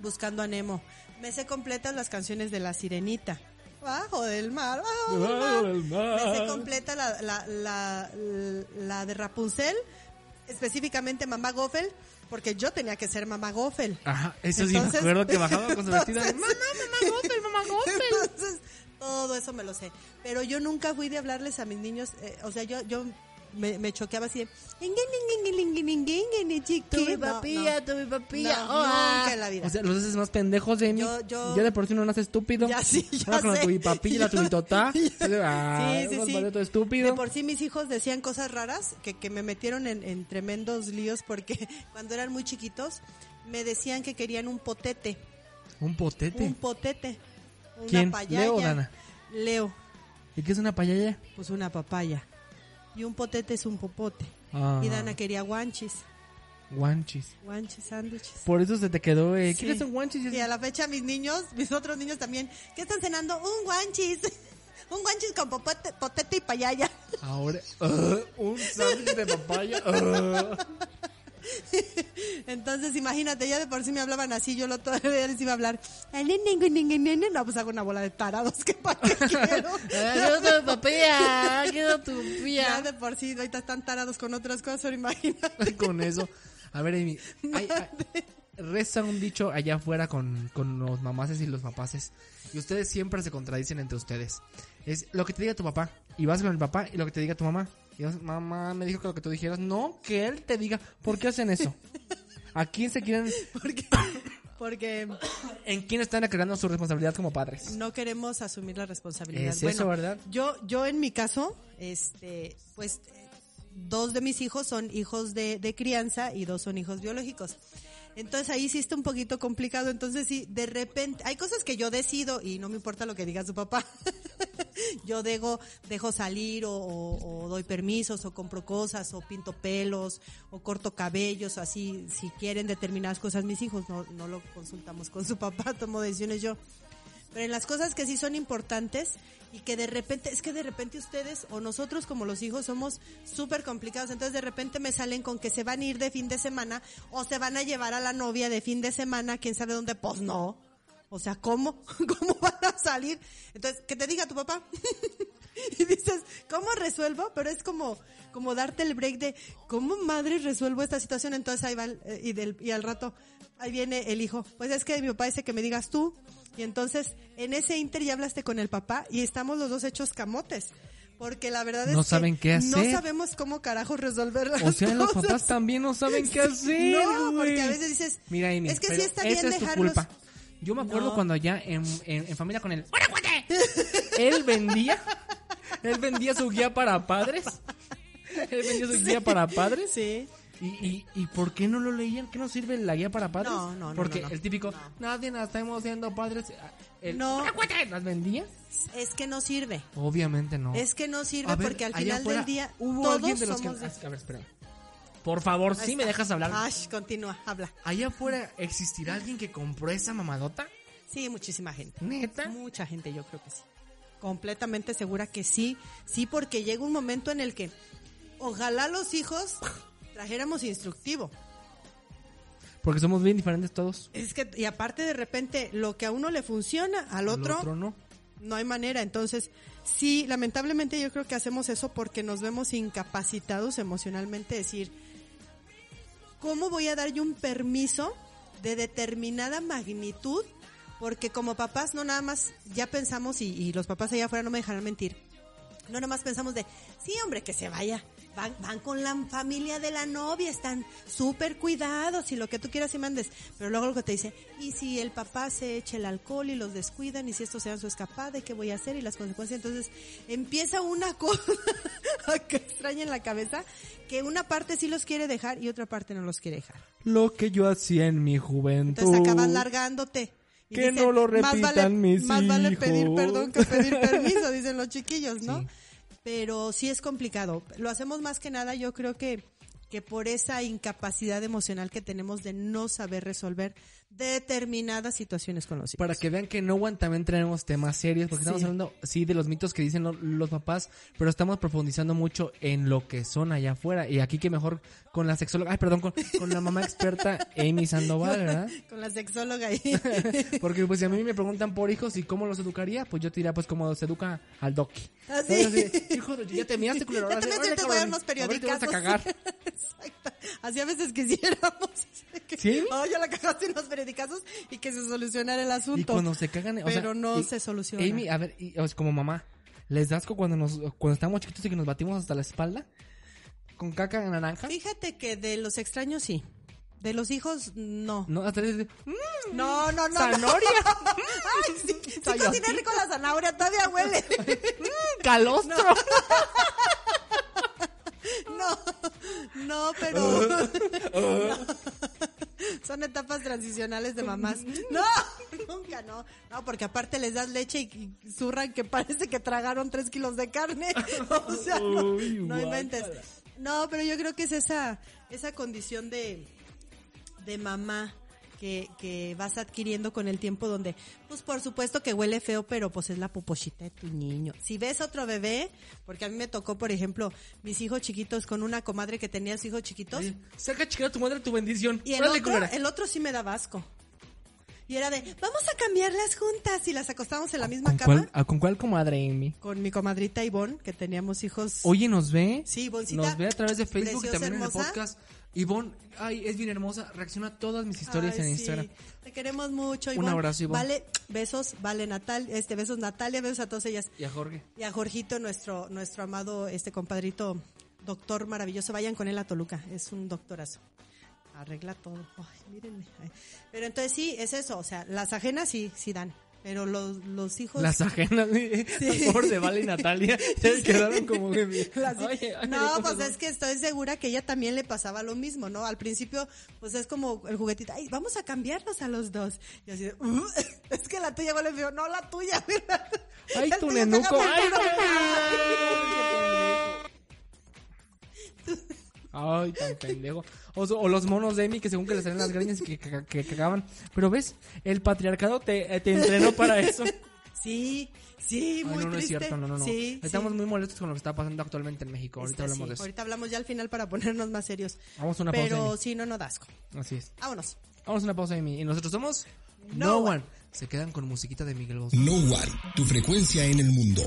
S3: Buscando a Nemo. Me sé completas las canciones de La Sirenita. Bajo del mar, bajo del mar.
S2: del mar.
S3: Me sé completa la, la, la, la de Rapunzel. Específicamente Mamá Goffel. Porque yo tenía que ser Mamá Goffel.
S2: Ajá, eso sí
S3: Entonces-
S2: me acuerdo que bajaba con su vestida de mamá, mamá, Goffel, mamá, [LAUGHS] Goffel.
S3: Entonces, todo eso me lo sé. Pero yo nunca fui de hablarles a mis niños, eh, o sea, yo, yo me, me choqueaba así de...
S2: Tu mi papilla, tu mi papilla.
S3: No,
S2: ah.
S3: nunca en la vida.
S2: O sea, los haces más pendejos de mí.
S3: Yo- yo-
S2: Ya de por sí uno nace estúpido.
S3: Ya sí, ya
S2: Ahora con la
S3: sé.
S2: tubipapilla y la [LAUGHS]
S3: Yo-
S2: tubitotá. Ah,
S3: sí, sí, sí.
S2: todo estúpido.
S3: De por sí mis hijos decían cosas raras que, que me metieron en, en tremendos líos porque [LAUGHS] cuando eran muy chiquitos me decían que querían un potete.
S2: Un potete.
S3: Un potete. Una
S2: ¿Quién?
S3: payaya.
S2: ¿Leo o Dana?
S3: Leo,
S2: ¿Y qué es una payaya?
S3: pues una papaya. Y un potete es un popote.
S2: Ah,
S3: Y Dana quería guanchis.
S2: Guanchis.
S3: Guanchis, sándwiches.
S2: Por eso se te quedó, eh,
S3: Sí.
S2: ¿quieres un guanchis?
S3: Y a la fecha mis niños, mis otros niños también, ¿qué están cenando? Un guanchis. [LAUGHS] Un guanchis con popote, potete y payaya.
S2: Ahora, ah, [LAUGHS] un sándwich de papaya. [LAUGHS] [LAUGHS]
S3: Entonces, imagínate, ya de por sí me hablaban así, yo lo todavía les iba a hablar. No, pues hago una bola de tarados, que para qué [LAUGHS] quiero.
S2: Quiero tu papilla, quiero tu
S3: Ya
S2: papilla.
S3: de por sí, ahorita están tarados con otras cosas, pero imagínate. [LAUGHS]
S2: con eso. A ver, Amy, hay- hay- reza un dicho allá afuera con, con los mamaces y los papaces. Y ustedes siempre se contradicen entre ustedes. Es lo que te diga tu papá. Y vas con el papá y lo que te diga tu mamá. Y vas, mamá me dijo que lo que tú dijeras. No, que él te diga. ¿Por qué hacen eso? ¿A quién se quieren, [LAUGHS]
S3: Porque, porque
S2: en quién están aclarando su responsabilidad como padres?
S3: no queremos asumir la responsabilidad.
S2: Es eso, ¿verdad?
S3: Yo, yo en mi caso, este, pues, eh, dos de mis hijos son hijos de, de crianza y dos son hijos biológicos. Entonces ahí sí está un poquito complicado. Entonces sí, de repente, hay cosas que yo decido y no me importa lo que diga su papá. [LAUGHS] yo dejo, dejo salir o, o- doy permisos o compro cosas o pinto pelos o corto cabellos o así. Si quieren determinadas cosas mis hijos, no, no lo consultamos con su papá, [LAUGHS] tomo decisiones yo. Pero en las cosas que sí son importantes y que de repente, es que de repente ustedes o nosotros como los hijos somos súper complicados. Entonces de repente me salen con que se van a ir de fin de semana o se van a llevar a la novia de fin de semana, quién sabe dónde. Pues no. O sea, ¿cómo? [LAUGHS] ¿Cómo van a salir? Entonces, que te diga tu papá. [LAUGHS] y dices, ¿cómo resuelvo? Pero es como, como darte el break de, ¿cómo madre resuelvo esta situación? Entonces ahí va, eh, y, del, y al rato, ahí viene el hijo. Pues es que mi papá dice que me digas tú. Y entonces, en ese inter ya hablaste con el papá y estamos los dos hechos camotes. Porque la verdad es
S2: No
S3: que
S2: saben qué
S3: no
S2: hacer.
S3: sabemos cómo carajos resolver las
S2: O sea, los
S3: cosas.
S2: papás también no saben qué [LAUGHS] hacer,
S3: No, porque a veces dices,
S2: Mira, Amy,
S3: es que sí está bien
S2: es
S3: dejarlos.
S2: culpa. Yo me acuerdo
S3: No.
S2: cuando allá en, en, en familia con el... ¡Hola, cuate! Él vendía, él vendía su guía para padres. Él vendía su guía para padres.
S3: Sí.
S2: ¿Y, y, ¿Y por qué no lo leían? ¿Qué nos sirve la guía para padres?
S3: No, no, no,
S2: Porque
S3: no, no.
S2: el típico, nadie estamos siendo padres. El,
S3: No.
S2: ¿Las vendía?
S3: Es que no sirve.
S2: Obviamente no.
S3: Es que no sirve
S2: ver,
S3: porque al final
S2: afuera,
S3: del día
S2: hubo
S3: todos
S2: alguien de los
S3: somos
S2: que...
S3: de-
S2: A ver, espera. Por favor,
S3: Ahí
S2: sí me dejas hablar.
S3: Ash, continúa, habla.
S2: Allá afuera existirá alguien que compró esa mamadota.
S3: Sí, muchísima gente.
S2: Neta.
S3: Mucha gente, yo creo que sí. Completamente segura que sí. Sí, porque llega un momento en el que ojalá los hijos trajéramos instructivo.
S2: Porque somos bien diferentes todos.
S3: Es que, y aparte de repente, lo que a uno le funciona, al otro,
S2: no.
S3: no hay manera. Entonces, sí, lamentablemente yo creo que hacemos eso porque nos vemos incapacitados emocionalmente. Decir, ¿cómo voy a dar yo un permiso de determinada magnitud? Porque como papás no nada más ya pensamos, y, y los papás allá afuera no me dejarán mentir, no nada más pensamos de, sí hombre, que se vaya. Van, van con la familia de la novia, están súper cuidados y lo que tú quieras y mandes. Pero luego lo que te dice, y si el papá se echa el alcohol y los descuidan y si esto sea su escapada, ¿y ¿qué voy a hacer? Y las consecuencias. Entonces empieza una [LAUGHS] cosa que extraña en la cabeza, que una parte sí los quiere dejar y otra parte no los quiere dejar.
S2: Lo que yo hacía en mi juventud.
S3: Entonces acabas largándote. Y
S2: Que no lo
S3: más
S2: repitan
S3: vale,
S2: mis
S3: Más vale pedir
S2: hijos".
S3: perdón que pedir [LAUGHS] permiso, dicen los chiquillos, ¿no?
S2: Sí.
S3: Pero sí es complicado. Lo hacemos más que nada, yo creo que, que por esa incapacidad emocional que tenemos de no saber resolver determinadas situaciones con los hijos.
S2: Para que vean que no One también tenemos temas serios, porque estamos hablando, sí, de los mitos que dicen lo- los papás, pero estamos profundizando mucho en lo que son allá afuera. Y aquí que mejor con la sexóloga, ay, perdón, con, con la mamá experta Amy Sandoval, ¿verdad?
S3: Con la sexóloga ahí. [LAUGHS]
S2: Porque pues si a mí me preguntan por hijos y cómo los educaría, pues yo te diría pues cómo se educa al doqui.
S3: ¿Ah, sí?
S2: Entonces, así, Hijo, de- ya te miraste [LAUGHS] culero.
S3: Ya
S2: ahora
S3: te te voy a dar unos
S2: ahorita te vas a cagar. [LAUGHS]
S3: Exacto. Así a veces quisiéramos.
S2: ¿Sí?
S3: Oh, ya la cagaste los periodicazos y que se solucionara el asunto.
S2: Y cuando se cagan, o sea,
S3: Pero no
S2: y-
S3: se soluciona.
S2: Amy, a ver, y, o sea, como mamá, ¿les das asco cuando nos cuando estábamos chiquitos y que nos batimos hasta la espalda? ¿Con caca en naranja?
S3: Fíjate que de los extraños sí. De los hijos, no.
S2: No, hasta les
S3: No, no, no.
S2: ¿Zanahoria?
S3: no. [LAUGHS] Ay, [LAUGHS] sí, sí
S2: Sayotito.
S3: cociné rico la zanahoria, todavía huele. [LAUGHS]
S2: calostro.
S3: No, no, pero... No. [LAUGHS] Son etapas transicionales de mamás. No, [LAUGHS] nunca, no. No, porque aparte les das leche y, y zurran que parece que tragaron tres kilos de carne. [LAUGHS] O sea, no,
S2: Uy,
S3: no inventes. No, pero yo creo que es esa, esa condición de, de mamá que, que vas adquiriendo con el tiempo donde, pues por supuesto que huele feo, pero pues es la popochita de tu niño. Si ves otro bebé, porque a mí me tocó, por ejemplo, mis hijos chiquitos con una comadre que tenía sus hijos chiquitos,
S2: Saca chiquita tu madre tu bendición.
S3: y el
S2: Órale,
S3: otro, el otro sí me daba asco. Y era de, vamos a cambiarlas juntas y las acostábamos en la misma
S2: ¿Con
S3: cama.
S2: cuál, ¿Con cuál comadre, Amy?
S3: Con mi comadrita Ivonne, que teníamos hijos.
S2: Oye, ¿nos ve?
S3: Sí, Ivoncita,
S2: Nos ve a través de Facebook y también en el podcast. Ivonne, ay, es bien hermosa. Reacciona a todas mis historias
S3: Ay,
S2: en
S3: sí.
S2: Instagram.
S3: Te queremos mucho,
S2: Un
S3: Ivonne.
S2: abrazo, Ivonne.
S3: Vale, besos, vale Natal, este, besos Natalia, besos a todas ellas.
S2: Y a Jorge.
S3: Y a Jorgito, nuestro, nuestro amado, este compadrito, doctor maravilloso. Vayan con él a Toluca, es un doctorazo. Arregla todo. Ay, mírenme. Pero entonces sí, es eso, o sea, las ajenas sí, sí dan. Pero los, los hijos...
S2: Las ajenas,
S3: Sí.
S2: por de Vale y Natalia, [LAUGHS] se quedaron como que...
S3: Las-
S2: Oye,
S3: no,
S2: ¿cómo
S3: pues es que estoy segura que ella también le pasaba lo mismo, ¿no? Al principio, pues es como el juguetito, ay, vamos a cambiarlos a los dos. Y así, de, "Uh, [LAUGHS] es que la tuya huele feo, no la tuya, [LAUGHS] ¿verdad?
S2: Ay,
S3: El
S2: tu nenuco. Ay,
S3: puro.
S2: Ay, tan pendejo. O, los monos de Amy que según que les salen las greñas y que, que, que cagaban. Pero ves, el patriarcado te, eh, te entrenó para eso.
S3: Sí, sí,
S2: Ay,
S3: muy
S2: no, no es
S3: triste.
S2: cierto, no, no, no.
S3: Sí,
S2: Estamos
S3: sí.
S2: muy molestos con lo que está pasando actualmente en México. Ahorita
S3: Este,
S2: hablamos
S3: sí,
S2: de eso.
S3: Ahorita hablamos ya al final para ponernos más serios.
S2: Vamos a una pausa.
S3: Pero sí, no, no dasco.
S2: Así es.
S3: Vámonos.
S2: Vamos a una pausa, Amy. Y nosotros somos
S3: No
S2: No,
S3: One.
S2: One. Se quedan con musiquita de Miguel Bosé.
S1: No One, tu frecuencia en el mundo.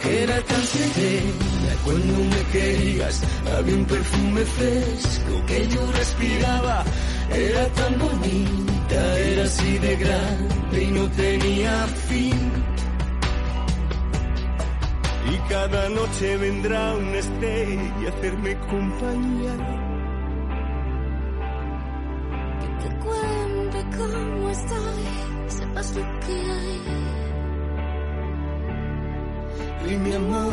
S4: que era tan serena cuando me querías. Había un perfume fresco que yo respiraba. Era tan bonita, era así de grande y no tenía fin. Y cada noche vendrá una estrella a hacerme compañía Mi amor,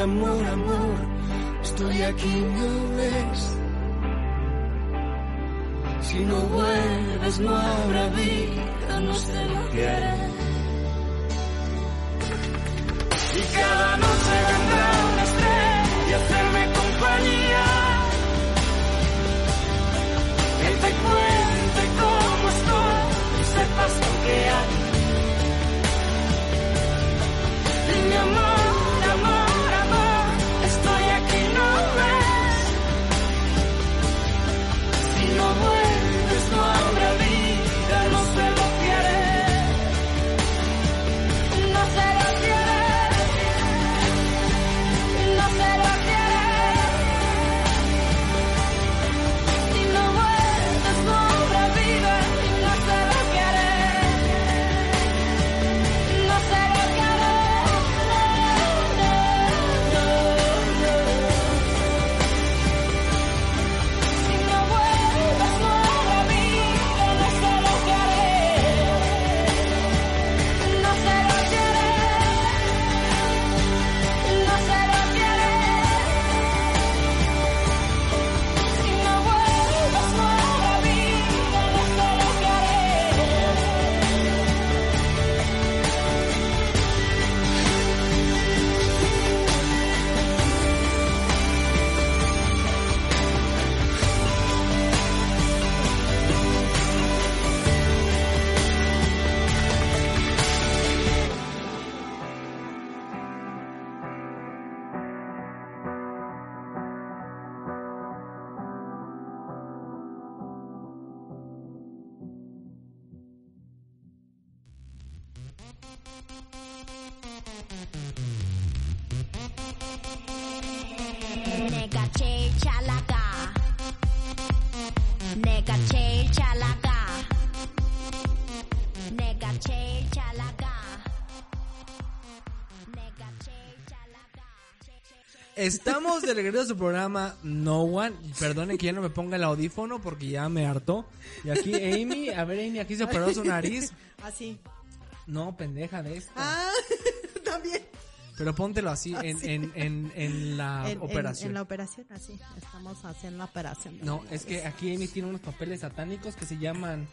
S4: amor, amor, estoy aquí, no ves. Si no vuelves no habrá vida, no sé lo que haré. Y cada noche vendrá una estrella y hacerme compañía. Que te cuente cómo estoy y sepas lo que hay. Mi amor.
S2: Estamos de regreso a su programa No One. Perdonen que ya no me ponga el audífono porque ya me hartó. Y aquí Amy, a ver Amy, aquí se operó su nariz.
S3: Ah, así.
S2: No, pendeja de esto.
S3: Ah, [LAUGHS] también.
S2: Pero póntelo así.
S3: Ah,
S2: en, en, en,
S3: en, la
S2: operación.
S3: En, la operación, así. Estamos haciendo la operación.
S2: No, es que aquí Amy tiene unos papeles satánicos que se llaman...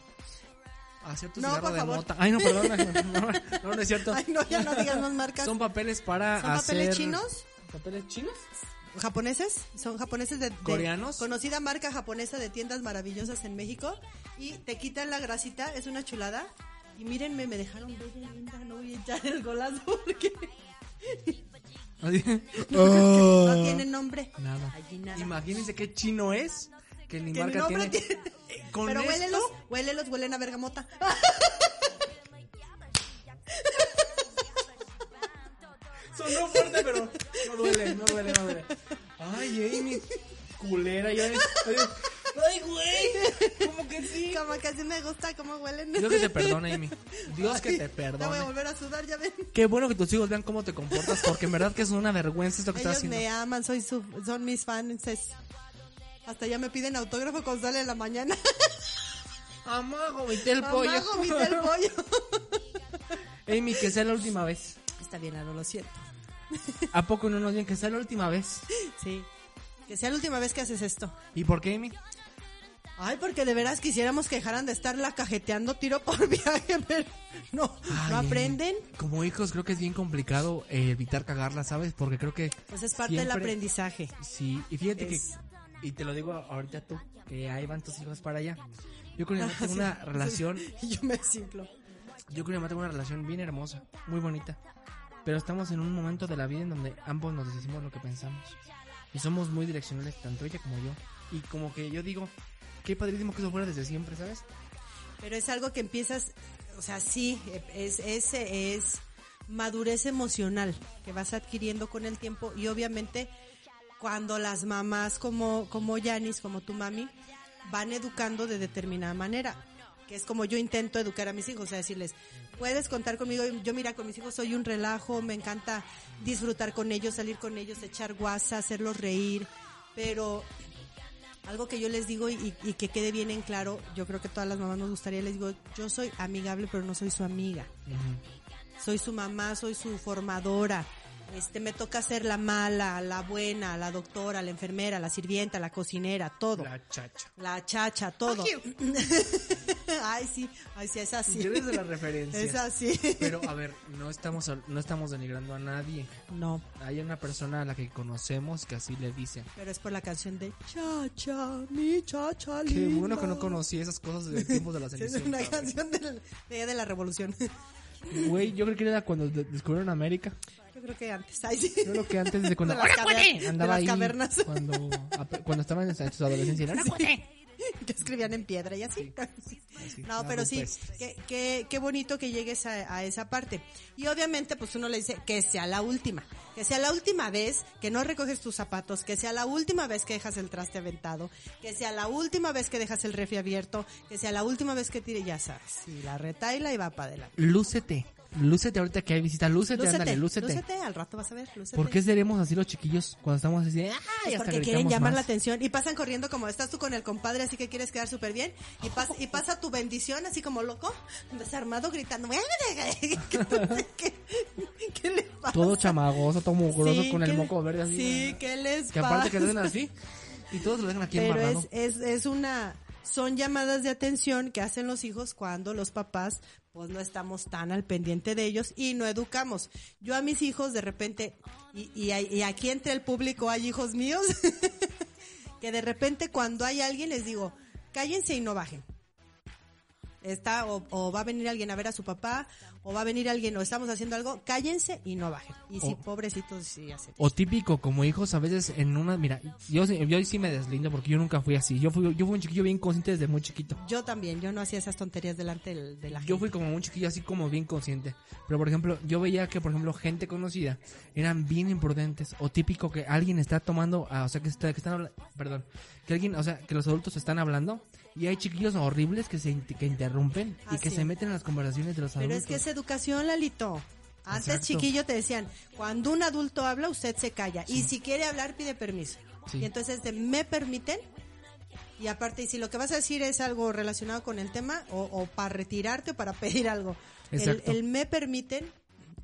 S2: Hacer tu
S3: no,
S2: cigarro de
S3: favor.
S2: mota. Ay, no, perdona [LAUGHS] No, no, es cierto.
S3: Ay, no, ya no digas más marcas.
S2: Son papeles para
S3: ¿Son
S2: hacer...
S3: papeles chinos?
S2: ¿Papeles chinos?
S3: japoneses, son japoneses de, de-
S2: ¿Coreanos?
S3: conocida marca japonesa de tiendas maravillosas en México y te quitan la grasita, es una chulada. Y mírenme, me dejaron bella y linda, no voy a echar el golazo porque [LAUGHS] [LAUGHS] no tiene nombre.
S2: Nada.
S3: Allí nada.
S2: Imagínense qué chino es que ni marca tiene.
S3: tiene-
S2: Eh, Con
S3: Pero
S2: esto,
S3: huélelos, huélelos, huelen a bergamota. [LAUGHS]
S2: sonó fuerte, pero no duele, no duele, no duele. Ay, Amy, culera, ya. Ay, güey, ¿cómo que sí?
S3: Como que así me gusta cómo huelen.
S2: Dios que te perdone, Amy. Dios que te
S3: Ya voy a
S2: perdone.
S3: volver a sudar, ya ven.
S2: Qué bueno que tus hijos vean cómo te comportas, porque en verdad que es una vergüenza esto que estás
S3: Ellos
S2: haciendo.
S3: me aman, soy su, son mis fans. Hasta ya me piden autógrafo cuando sale en la mañana.
S2: Mamá, vomité el pollo.
S3: Mamá, vomité el pollo.
S2: Amy, que sea la última vez.
S3: Está bien, Aro, lo siento. [LAUGHS]
S2: ¿A poco no nos bien que sea la última vez?
S3: Sí. Que sea la última vez que haces esto.
S2: ¿Y por qué, Amy?
S3: Ay, porque de veras quisiéramos que dejaran de estarla cajeteando tiro por [LAUGHS] viaje, pero no,
S2: Ay,
S3: no aprenden.
S2: Como hijos creo que es bien complicado eh, evitar cagarla, ¿sabes? Porque creo que...
S3: Pues es parte del
S2: siempre-
S3: aprendizaje.
S2: Sí, y fíjate
S3: Es-
S2: que... Y te lo digo ahorita tú, que ahí van tus hijos para allá. Yo con mi mamá [LAUGHS] tengo una relación...
S3: Y yo me simplo.
S2: Yo con mi mamá tengo una relación bien hermosa, muy bonita. Pero estamos en un momento de la vida en donde ambos nos decimos lo que pensamos. Y somos muy direccionales, tanto ella como yo. Y como que yo digo, qué padrísimo que eso fuera desde siempre, ¿sabes?
S3: Pero es algo que empiezas, o sea, sí, es, es, es madurez emocional que vas adquiriendo con el tiempo y obviamente cuando las mamás como, como Yanis, como tu mami, van educando de determinada manera, que es como yo intento educar a mis hijos, o sea, decirles, puedes contar conmigo, yo mira, con mis hijos soy un relajo, me encanta disfrutar con ellos, salir con ellos, echar guasa, hacerlos reír, pero algo que yo les digo y, y que quede bien en claro, yo creo que todas las mamás nos gustaría, les digo, yo soy amigable, pero no soy su amiga. Soy su mamá, soy su formadora. Este, me toca ser la mala, la buena, la doctora, la enfermera, la sirvienta, la cocinera, todo. La,
S2: La chacha.
S3: chacha, todo. [LAUGHS] ay, sí, ay, sí, es así.
S2: Yo desde la referencia.
S3: Es así.
S2: Pero a ver, no estamos no estamos denigrando a nadie.
S3: No,
S2: Hay una persona a la que conocemos que así le dice.
S3: pero es por la canción de Chacha, mi chacha
S2: Qué
S3: linda.
S2: bueno que no conocí esas cosas de tiempos de la [LAUGHS]
S3: Es
S2: Cenicienta.
S3: una canción del- de, de la revolución.
S2: Güey, yo creo que era cuando de- descubrieron América.
S3: Yo creo que antes. Ay, sí.
S2: Yo creo que antes de cuando [LAUGHS]
S3: De las
S2: andaba
S3: de
S2: ahí
S3: las cavernas.
S2: cuando estaban en su adolescencia. Era, [LAUGHS]
S3: que escribían en piedra y así.
S2: así, [LAUGHS]
S3: No, pero sí, qué, qué, qué bonito que llegues a, a esa parte. Y obviamente, pues uno le dice que sea la última. Que sea la última vez que no recoges tus zapatos, que sea la última vez que dejas el traste aventado, que sea la última vez que dejas el refri abierto, que sea la última vez que tire, ya sabes. Y la retaila y va para adelante.
S2: Lúcete. Lúcete ahorita que hay visita. Lúcete, ándale, lúcete.
S3: lúcete, al rato vas a ver, lúcete.
S2: ¿Por qué seremos así los chiquillos cuando estamos así? ¡Ay!
S3: Pues porque quieren llamar
S2: más?
S3: la atención y pasan corriendo como estás tú con el compadre, así que quieres quedar súper bien. Y, pas- y pasa tu bendición así como loco, desarmado, gritando. ¿Qué, qué, qué le pasa?
S2: Todo chamagoso, todo mugroso
S3: Sí,
S2: con el
S3: ¿qué-
S2: moco verde así.
S3: Sí, ¿qué les
S2: Que
S3: pasa?
S2: aparte que hacen así y todos lo dejan aquí
S3: Pero es, es, es una... Son llamadas de atención que hacen los hijos cuando los papás pues no estamos tan al pendiente de ellos y no educamos. Yo a mis hijos de repente, y, y, y aquí entre el público hay hijos míos, [LAUGHS] que de repente cuando hay alguien les digo, cállense y no bajen. Está, o va a venir alguien a ver a su papá, o va a venir alguien, o estamos haciendo algo, cállense y no bajen. Y
S2: O-
S3: pobrecitos, sí hacen.
S2: O típico, como hijos, a veces en una, mira, yo, yo sí me deslindo porque yo nunca fui así. Yo fui, yo fui un chiquillo bien consciente desde muy chiquito.
S3: Yo también, yo no hacía esas tonterías delante del- de la gente.
S2: Yo fui como un chiquillo así como bien consciente. Pero por ejemplo, yo veía que por ejemplo gente conocida eran bien imprudentes. O típico que alguien está tomando, ah, o sea que, está, que están hablando, perdón, que alguien, o sea que los adultos están hablando y hay chiquillos horribles que se que interrumpen y
S3: Ah,
S2: que
S3: sí.
S2: se meten en las conversaciones de los
S3: Pero
S2: adultos.
S3: es que es educación, Lalito. Antes
S2: Exacto.
S3: chiquillo te decían, cuando un adulto habla, usted se calla. Y si quiere hablar, pide permiso.
S2: Sí.
S3: Y entonces de, ¿me permiten? Y aparte, y si lo que vas a decir es algo relacionado con el tema, o, o para retirarte o para [LAUGHS] pedir algo, el, me permiten,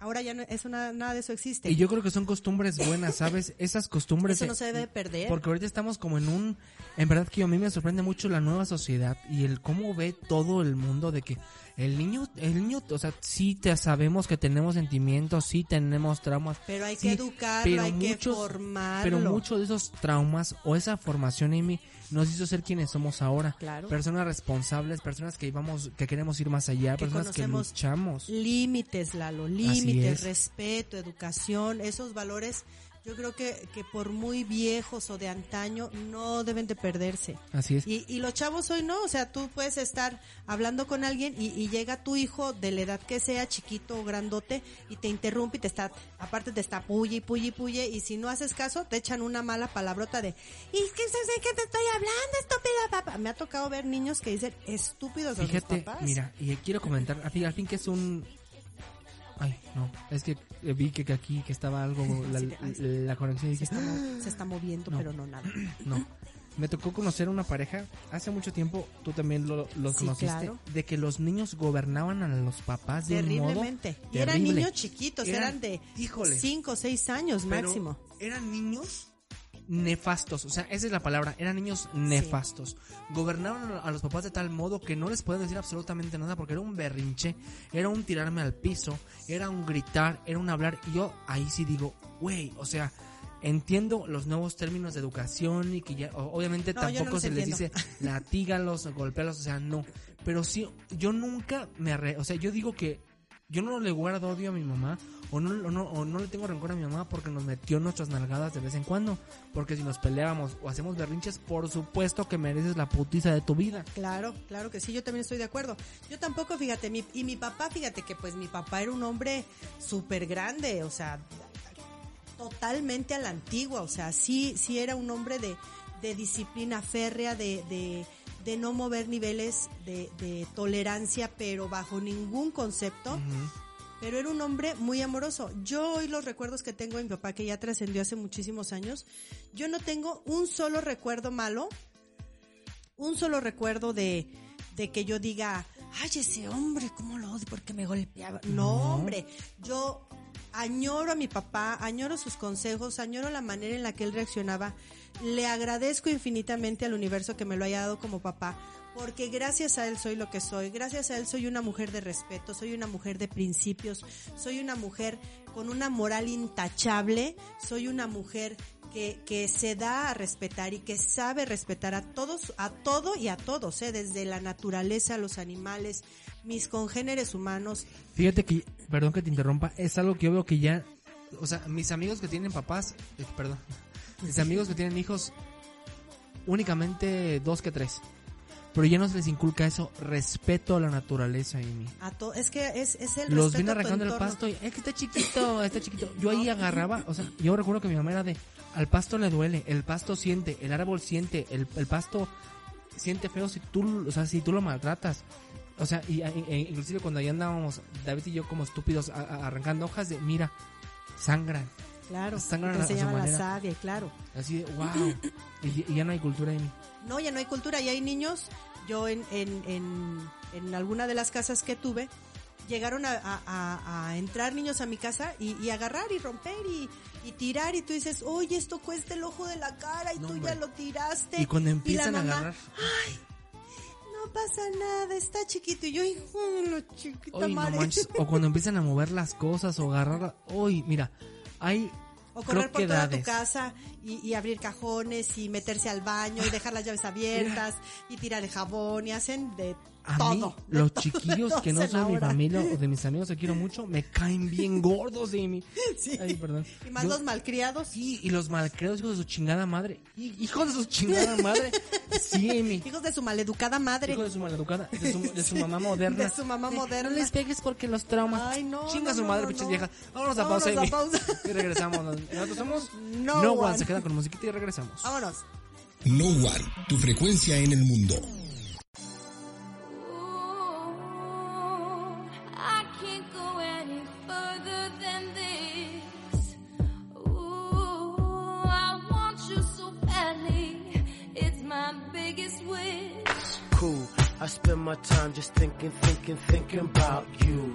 S3: ahora ya no, eso nada, nada de eso existe.
S2: Y yo creo que son costumbres buenas, ¿sabes? Esas costumbres...
S3: Eso no se debe perder.
S2: Porque ahorita estamos como en un... En verdad que a mí me sorprende mucho la nueva sociedad y el cómo ve todo el mundo de que el niño, el niño, o sea, sí te sabemos que tenemos sentimientos, sí tenemos traumas.
S3: Pero hay
S2: sí,
S3: que educarlo,
S2: pero
S3: hay que formarlo.
S2: Pero muchos de esos traumas o esa formación, Amy, nos hizo ser quienes somos ahora.
S3: Claro.
S2: Personas responsables, personas que vamos, que queremos ir más allá,
S3: Que
S2: personas que luchamos.
S3: Límites, Lalo,
S2: es.
S3: límites, respeto, educación, esos valores, yo creo que, que por muy viejos o de antaño no deben de perderse.
S2: Así es.
S3: Y, y los chavos hoy no, o sea, tú puedes estar hablando con alguien y, y llega tu hijo de la edad que sea, chiquito o grandote, y te interrumpe y te está, aparte te está puye y puye y puye, y si no haces caso, te echan una mala palabrota de, ¿y qué sé que te estoy hablando, estúpida papá? Me ha tocado ver niños que dicen estúpidos a sus
S2: Fíjate,
S3: papás.
S2: mira, y quiero comentar, al fin, al fin que es un... Ay, no, es que vi que, que aquí que estaba algo, [LAUGHS] la,
S3: Sí, sí.
S2: la conexión y
S3: se
S2: dije,
S3: está, se está moviendo,
S2: No.
S3: pero no nada.
S2: no. Me tocó conocer una pareja hace mucho tiempo, tú también lo, los
S3: Sí,
S2: conociste,
S3: claro.
S2: de que los niños gobernaban a los papás de un modo
S3: Terriblemente. Y eran
S2: terrible.
S3: niños chiquitos,
S2: Eran-
S3: eran, de
S2: híjole.
S3: 5 o 6 años máximo.
S2: Eran niños nefastos, o sea, esa es la palabra, eran niños nefastos. Gobernaban a- a los papás de tal modo que no les pueden decir absolutamente nada porque era un berrinche, era un tirarme al piso, era un gritar, era un hablar. Y yo ahí sí digo, güey, o sea, entiendo los nuevos términos de educación y que ya obviamente
S3: No, yo no
S2: tampoco se les dice [LAUGHS] latígalos o golpealos, o sea, no, pero sí yo nunca me o sea, yo digo que yo no le guardo odio a mi mamá o no, no, o no le tengo rencor a mi mamá porque nos metió nuestras nalgadas de vez en cuando. Porque si nos peleábamos o hacemos berrinches, por supuesto que mereces la putiza de tu vida.
S3: Claro, claro que sí, yo también estoy de acuerdo. Yo tampoco, fíjate, mi, y mi papá, fíjate que pues mi papá era un hombre súper grande, o sea, totalmente a la antigua, o sea, sí, sí era un hombre de, de disciplina férrea, de, de, de no mover niveles de, de tolerancia, pero bajo ningún concepto. Pero era un hombre muy amoroso. Yo hoy los recuerdos que tengo de mi papá, que ya trascendió hace muchísimos años, yo no tengo un solo recuerdo malo, un solo recuerdo de, de que yo diga, ay, ese hombre, ¿cómo lo odio? Porque me golpeaba. No,
S2: No.
S3: hombre, yo añoro a mi papá, añoro sus consejos, añoro la manera en la que él reaccionaba. Le agradezco infinitamente al universo que me lo haya dado como papá, porque gracias a él soy lo que soy, gracias a él soy una mujer de respeto, soy una mujer de principios, soy una mujer con una moral intachable, soy una mujer que, que se da a respetar y que sabe respetar a todos, a todo y a todos, ¿eh? desde la naturaleza, los animales, mis congéneres humanos.
S2: Fíjate que, perdón que te interrumpa, es algo que yo veo que ya, o sea, mis amigos que tienen papás, eh, perdón, mis amigos que tienen hijos, únicamente dos que tres. Pero ya no se les inculca eso, respeto a la naturaleza, Amy.
S3: A to- es que es, es el
S2: Los
S3: respeto
S2: viene arrancando el pasto y, es que está chiquito, está chiquito. Yo ahí agarraba, o sea, yo recuerdo que mi mamá era de, al pasto le duele, el pasto siente, el árbol siente, el, el pasto siente feo si tú, o sea, si tú lo maltratas. O sea, y, e- inclusive cuando ahí andábamos, David y yo como estúpidos a- a- arrancando hojas de, mira, sangran.
S3: Claro,
S2: Sangran a- a su
S3: enseñaban la savia, claro.
S2: Así de, wow. y, y ya no hay cultura en
S3: No, ya no hay cultura, ya hay niños. Yo en, en, en, en alguna de las casas que tuve, llegaron a, a- a- entrar niños a mi casa y, y agarrar y romper y, y tirar y tú dices, oye, esto cuesta el ojo de la cara y
S2: No,
S3: tú
S2: hombre.
S3: ya lo tiraste.
S2: Y cuando
S3: la
S2: empiezan a agarrar,
S3: No pasa nada, está chiquito. Y yo, hijo, lo chiquita
S2: Ay, no
S3: madre".
S2: manches. O cuando empiezan a mover las cosas o agarrar. Uy, mira, hay.
S3: O correr por toda tu casa y, y abrir cajones y meterse al baño y dejar las llaves abiertas y tirar el jabón y hacen de
S2: A
S3: todo.
S2: mí,
S3: de
S2: los
S3: todo,
S2: chiquillos que no [LAUGHS] son de mi familia o de mis amigos que quiero mucho, me caen bien [LAUGHS] gordos de mi.
S3: Sí.
S2: Ay, perdón.
S3: Y más
S2: Yo-
S3: los malcriados.
S2: Sí, y los malcriados, hijos de su chingada madre. Hijos de su chingada madre. Sí, [LAUGHS] Amy.
S3: Hijos de su maleducada madre.
S2: Hijo de su maleducada, de su, de su mamá moderna.
S3: De su mamá moderna.
S2: No les pegues porque los traumas.
S3: Ay, no,
S2: Chinga
S3: no,
S2: su madre,
S3: no,
S2: pinches viejas. Vámonos a pausa,
S3: a
S2: Amy.
S3: pausa.
S2: Y regresamos. Nosotros somos
S3: No
S2: No,
S3: One.
S2: One. Queda con musiquita y regresamos.
S3: Vámonos.
S1: No One, tu frecuencia en el mundo.
S5: I can't go any further than this. Ooh, I want you so badly. It's my biggest
S7: I spend my time just thinking, thinking, thinking about you.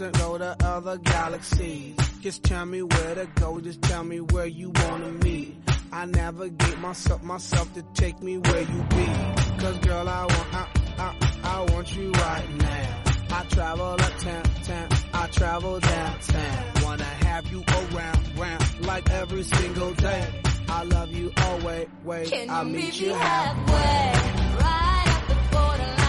S5: and go
S8: to other galaxies. Just tell me where to go, just tell me where you wanna meet. I navigate myself, myself to take me where you be. Cause girl, I want, I, I, I want you right now. I travel uptown, town, I travel downtown. Wanna have you around, round, like every single day. I love you always, wait,
S5: Can
S8: I'll
S5: meet
S8: meet
S5: me
S8: you
S5: halfway? Right at the borderline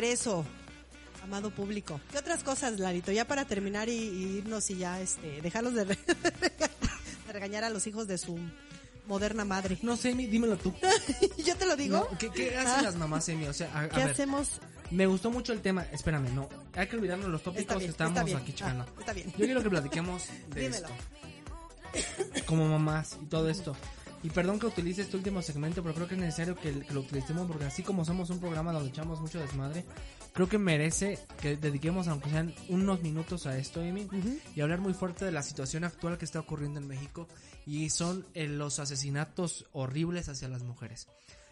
S3: regreso, amado público. ¿Qué otras cosas, Larito? Ya para terminar y, y irnos y ya este, dejarlos de, re- [LAUGHS] de regañar a los hijos de su moderna madre.
S2: No sé, dímelo tú. [LAUGHS]
S3: ¿Yo te lo digo?
S2: No, ¿qué, qué hacen
S3: Ah.
S2: las mamás, Emi? O sea, a, a
S3: ¿Qué
S2: ver,
S3: hacemos?
S2: Me gustó mucho el tema. Espérame, no. Hay que olvidarnos los
S3: Está
S2: tópicos
S3: bien,
S2: estamos
S3: está bien.
S2: aquí checando.
S3: Ah, está bien.
S2: Yo quiero que platiquemos de [LAUGHS]
S3: Dímelo.
S2: esto. Como mamás y todo esto. Y perdón que utilice este último segmento, pero creo que es necesario que, que lo utilicemos porque así como somos un programa donde echamos mucho desmadre, creo que merece que dediquemos aunque sean unos minutos a esto, Amy, y hablar muy fuerte de la situación actual que está ocurriendo en México y son eh, los asesinatos horribles hacia las mujeres.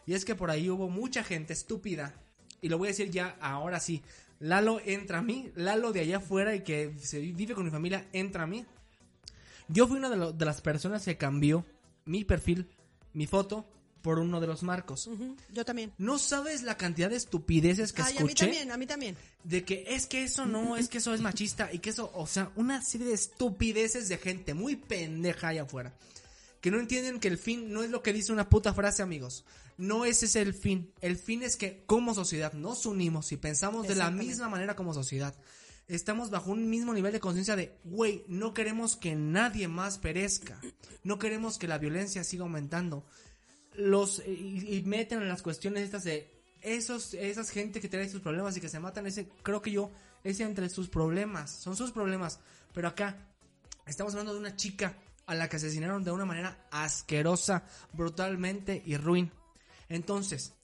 S2: Y es que por ahí hubo mucha gente estúpida, y lo voy a decir ya ahora sí, Lalo entra a mí, Lalo de allá afuera y que se vive con mi familia entra a mí. Yo fui una de, lo- de las personas que cambió mi perfil, mi foto, por uno de los marcos.
S3: Yo también.
S2: No sabes la cantidad de estupideces que
S3: Ay, a mí
S2: escuché
S3: también, a mí también.
S2: de que es que eso no, es que eso es machista y que eso, o sea, una serie de estupideces de gente muy pendeja allá afuera. Que no entienden que el fin no es lo que dice una puta frase, amigos. No ese es el fin. El fin es que como sociedad nos unimos y pensamos de la misma manera como sociedad. Estamos bajo un mismo nivel de conciencia de, güey, no queremos que nadie más perezca. No queremos que la violencia siga aumentando. Los, y, y meten en las cuestiones estas de esos, esas gente que trae sus problemas y que se matan, ese, creo que yo, ese entre sus problemas, son sus problemas. Pero acá, estamos hablando de una chica a la que asesinaron de una manera asquerosa, brutalmente y ruin. Entonces,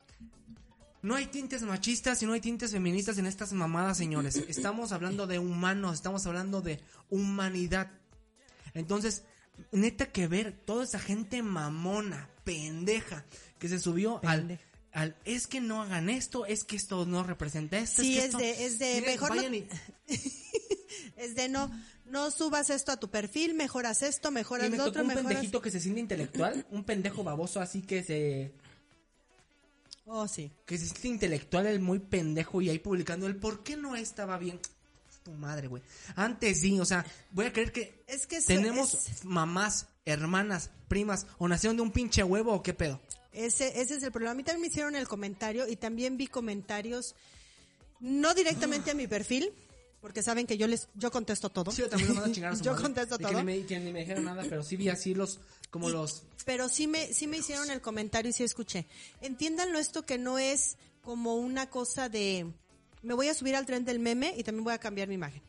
S2: no hay tintes machistas y no hay tintes feministas en estas mamadas, señores. [COUGHS] Estamos hablando de humanos, estamos hablando de humanidad. Entonces, neta que ver toda esa gente mamona, pendeja, que se subió al, al es que no hagan esto, es que esto no representa esto.
S3: Sí,
S2: es, que esto-
S3: de, es de, mejor no-
S2: y- [LAUGHS]
S3: es de no, no subas esto a tu perfil, mejoras esto,
S2: y
S3: mejoras
S2: me
S3: lo
S2: tocó
S3: otro,
S2: un
S3: mejoras...
S2: pendejito que se siente intelectual, un pendejo baboso así que se
S3: Oh, sí.
S2: que se siente intelectual, el muy pendejo y ahí publicando el por qué no estaba bien. Tu madre, güey. Antes sí, o sea, voy a creer que
S3: Es que
S2: tenemos
S3: es-
S2: mamás, hermanas, primas o nacieron de un pinche huevo o qué pedo.
S3: Ese, ese es el problema. A mí también me hicieron el comentario y también vi comentarios, no directamente a mi perfil, porque saben que yo les, yo contesto todo.
S2: Sí, yo también lo mando a chingar a [LAUGHS] su
S3: Yo
S2: madre.
S3: contesto
S2: De que
S3: todo.
S2: ni me, que ni me dijeron nada, pero sí vi así los, como los...
S3: Pero sí me, sí me hicieron el comentario y sí escuché. Entiéndanlo esto que no es como una cosa de me voy a subir al tren del meme y también voy a cambiar mi imagen.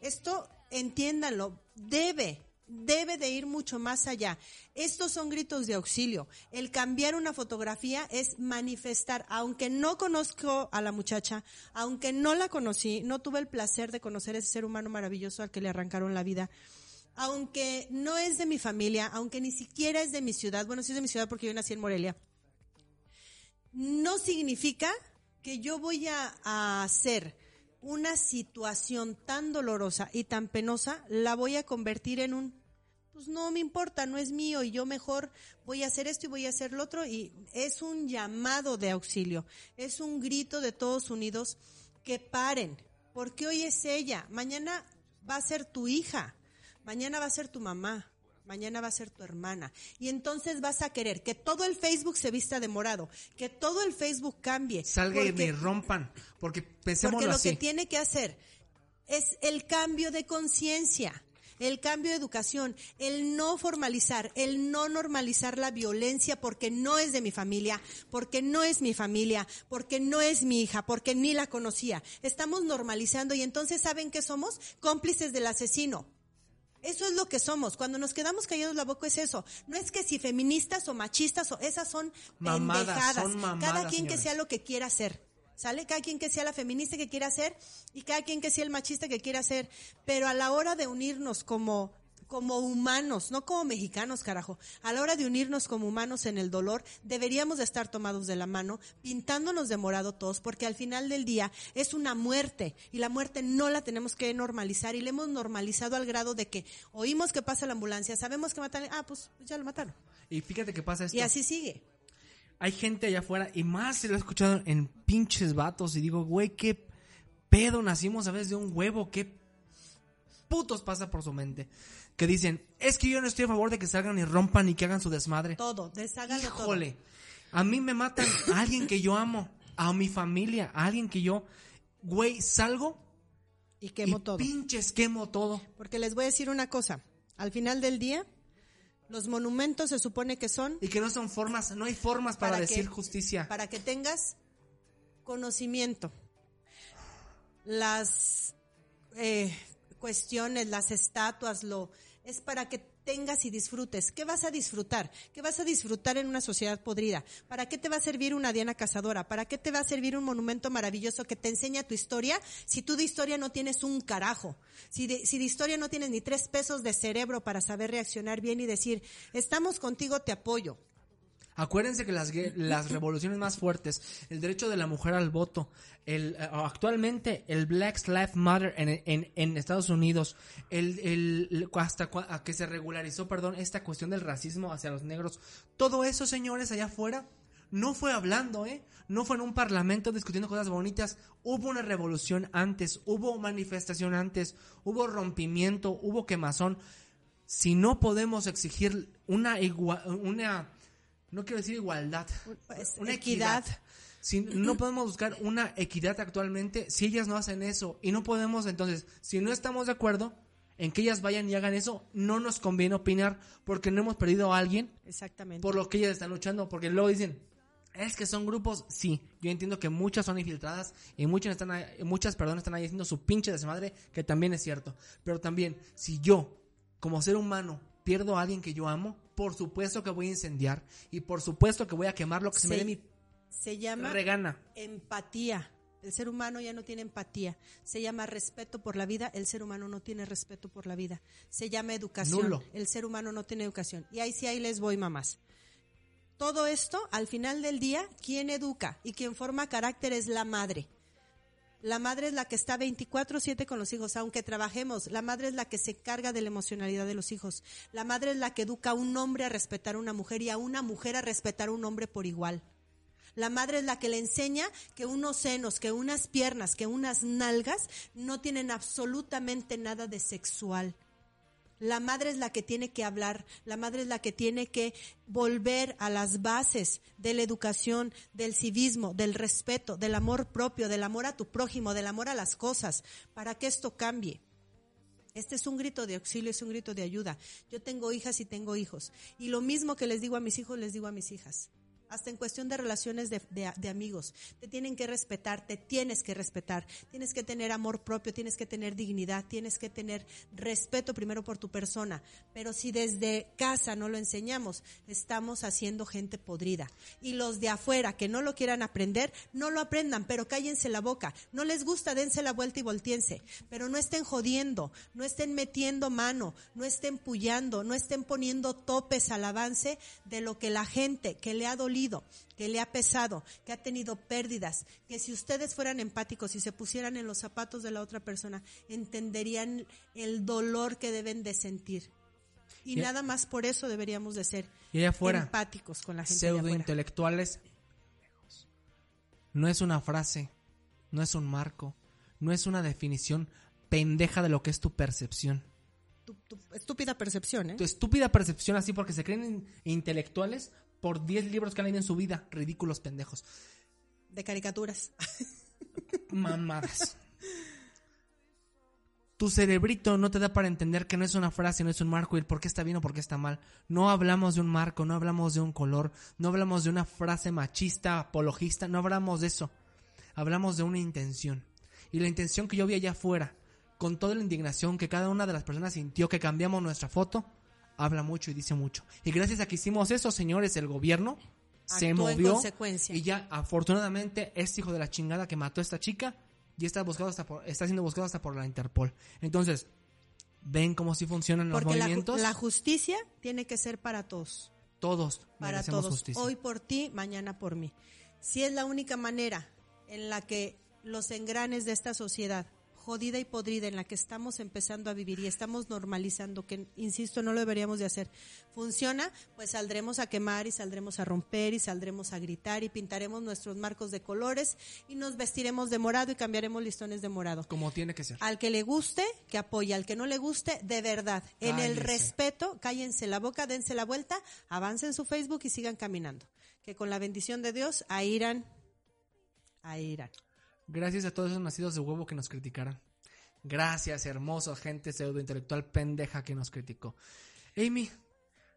S3: Esto, entiéndanlo, debe, debe de ir mucho más allá. Estos son gritos de auxilio. El cambiar una fotografía es manifestar, aunque no conozco a la muchacha, aunque no la conocí, no tuve el placer de conocer a ese ser humano maravilloso al que le arrancaron la vida aunque no es de mi familia, aunque ni siquiera es de mi ciudad, bueno, sí es de mi ciudad porque yo nací en Morelia, no significa que yo voy a, a hacer una situación tan dolorosa y tan penosa, la voy a convertir en un, pues no me importa, no es mío y yo mejor voy a hacer esto y voy a hacer lo otro y es un llamado de auxilio, es un grito de todos unidos que paren, porque hoy es ella, mañana va a ser tu hija, mañana va a ser tu mamá, mañana va a ser tu hermana. Y entonces vas a querer que todo el Facebook se vista de morado, que todo el Facebook cambie.
S2: Salga y me rompan, porque pensémoslo
S3: porque lo
S2: así.
S3: que tiene que hacer es el cambio de conciencia, el cambio de educación, el no formalizar, el no normalizar la violencia porque no es de mi familia, porque no es mi familia, porque no es mi hija, porque ni la conocía. Estamos normalizando y entonces ¿saben qué somos? Cómplices del asesino. Eso es lo que somos. Cuando nos quedamos callados la boca es eso. No es que si feministas o machistas o esas son
S2: Mamadas,
S3: pendejadas.
S2: son mamadas,
S3: Cada quien que sea lo que quiera hacer. ¿Sale? Cada quien que sea la feminista que quiera hacer y cada quien que sea el machista que quiera hacer. Pero a la hora de unirnos como, como humanos, no como mexicanos, carajo, a la hora de unirnos como humanos en el dolor, deberíamos de estar tomados de la mano, pintándonos de morado todos, porque al final del día es una muerte y la muerte no la tenemos que normalizar y la hemos normalizado al grado de que oímos que pasa la ambulancia, sabemos que matan, ah, pues ya lo mataron.
S2: Y fíjate que pasa esto.
S3: Y así sigue.
S2: Hay gente allá afuera y más se lo he escuchado en pinches vatos y digo, güey, qué pedo nacimos a veces de un huevo, qué putos pasa por su mente. Que dicen, es que yo no estoy a favor de que salgan y rompan y que hagan su desmadre.
S3: Todo, deshágalo todo.
S2: Híjole, a mí me matan a alguien que yo amo, a mi familia, a alguien que yo, güey, salgo
S3: Y quemo
S2: y
S3: todo.
S2: pinches quemo todo.
S3: Porque les voy a decir una cosa. Al final del día, los monumentos se supone que son
S2: Y que no son formas, no hay formas para,
S3: Para
S2: decir
S3: que-
S2: justicia.
S3: para que tengas conocimiento. las eh, cuestiones, las estatuas, lo es para que tengas y disfrutes. ¿Qué vas a disfrutar? ¿Qué vas a disfrutar en una sociedad podrida? ¿Para qué te va a servir una Diana Cazadora? ¿Para qué te va a servir un monumento maravilloso que te enseña tu historia si tú de historia no tienes un carajo? Si de, si de historia no tienes ni tres pesos de cerebro para saber reaccionar bien y decir, estamos contigo, te apoyo.
S2: Acuérdense que las, las revoluciones más fuertes, el derecho de la mujer al voto, el, eh, actualmente el Black Lives Matter en, en, Estados Unidos, el, el- hasta que se regularizó, perdón, esta cuestión del racismo hacia los negros, todo eso, señores, allá afuera, no fue hablando, ¿eh? No fue en un parlamento discutiendo cosas bonitas. Hubo una revolución antes, hubo manifestación antes, hubo rompimiento, hubo quemazón. Si no podemos exigir una igua- una no quiero decir igualdad,
S3: Pues,
S2: una
S3: equidad.
S2: equidad. Si no podemos buscar una equidad actualmente, si ellas no hacen eso y no podemos, entonces, si no estamos de acuerdo en que ellas vayan y hagan eso, no nos conviene opinar porque no hemos perdido a alguien
S3: Exactamente.
S2: por lo que ellas están luchando, porque luego dicen, es que son grupos, sí, yo entiendo que muchas son infiltradas y muchas están ahí- muchas, perdón, están ahí haciendo su pinche desmadre, que también es cierto, pero también, si yo, como ser humano, pierdo a alguien que yo amo, por supuesto que voy a incendiar y por supuesto que voy a quemar lo que se, me dé mi
S3: Se llama
S2: regana.
S3: empatía. El ser humano ya no tiene empatía. Se llama respeto por la vida. El ser humano no tiene respeto por la vida. Se llama educación.
S2: Nulo.
S3: El ser humano no tiene educación. Y ahí sí, ahí les voy, mamás. Todo esto, al final del día, ¿quién educa? Y quien forma carácter es la madre. La madre es la que está 24/7 con los hijos, aunque trabajemos. La madre es la que se carga de la emocionalidad de los hijos. La madre es la que educa a un hombre a respetar a una mujer y a una mujer a respetar a un hombre por igual. La madre es la que le enseña que unos senos, que unas piernas, que unas nalgas no tienen absolutamente nada de sexual. La madre es la que tiene que hablar, la madre es la que tiene que volver a las bases de la educación, del civismo, del respeto, del amor propio, del amor a tu prójimo, del amor a las cosas, para que esto cambie. Este es un grito de auxilio, es un grito de ayuda. Yo tengo hijas y tengo hijos. Y lo mismo que les digo a mis hijos, les digo a mis hijas. Hasta en cuestión de relaciones de, de- amigos. Te tienen que respetar, te tienes que respetar. Tienes que tener amor propio, tienes que tener dignidad, tienes que tener respeto primero por tu persona. Pero si desde casa no lo enseñamos, estamos haciendo gente podrida. Y los de afuera que no lo quieran aprender, no lo aprendan, pero cállense la boca. No les gusta, dense la vuelta y volteense. Pero no estén jodiendo, no estén metiendo mano, no estén pullando, no estén poniendo topes al avance de lo que la gente que le ha dolido, que le ha pesado, que ha tenido pérdidas, que si ustedes fueran empáticos y se pusieran en los zapatos de la otra persona, entenderían el dolor que deben de sentir. Y
S2: Y-
S3: nada más por eso deberíamos de ser
S2: Y
S3: empáticos con la gente
S2: pseudointelectuales. No es una frase, no es un marco, no es una definición pendeja de lo que es tu percepción.
S3: Tu, tu estúpida percepción, ¿eh?
S2: Tu estúpida percepción así porque se creen in- intelectuales por 10 libros que han leído en su vida. Ridículos pendejos.
S3: De caricaturas.
S2: Mamadas. [LAUGHS] Tu cerebrito no te da para entender que no es una frase, no es un marco y el por qué está bien o por qué está mal. No hablamos de un marco, no hablamos de un color, no hablamos de una frase machista, apologista, no hablamos de eso. Hablamos de una intención. Y la intención que yo vi allá afuera, con toda la indignación que cada una de las personas sintió que cambiamos nuestra foto, habla mucho y dice mucho. Y gracias a que hicimos eso, señores, el gobierno se
S3: Actuó
S2: movió y ya afortunadamente este hijo de la chingada que mató a esta chica ya está buscado hasta por, está siendo buscado hasta por la Interpol. Entonces, ven cómo si funcionan los
S3: Porque la, ju-
S2: movimientos.
S3: la justicia tiene que ser para todos.
S2: todos
S3: Para todos.
S2: justicia.
S3: Hoy por ti, mañana por mí. Si es la única manera en la que los engranes de esta sociedad jodida y podrida en la que estamos empezando a vivir y estamos normalizando, que insisto, no lo deberíamos de hacer, funciona, pues saldremos a quemar y saldremos a romper y saldremos a gritar y pintaremos nuestros marcos de colores y nos vestiremos de morado y cambiaremos listones de morado.
S2: Como tiene que ser.
S3: Al que le guste, que apoye. Al que no le guste, de verdad. En el respeto, cállense la boca, dense la vuelta, avancen su Facebook y sigan caminando. Que con la bendición de Dios, a irán. A irán.
S2: Gracias a todos esos nacidos de huevo que nos criticaron. Gracias, hermoso gente pseudointelectual pendeja que nos criticó. Amy,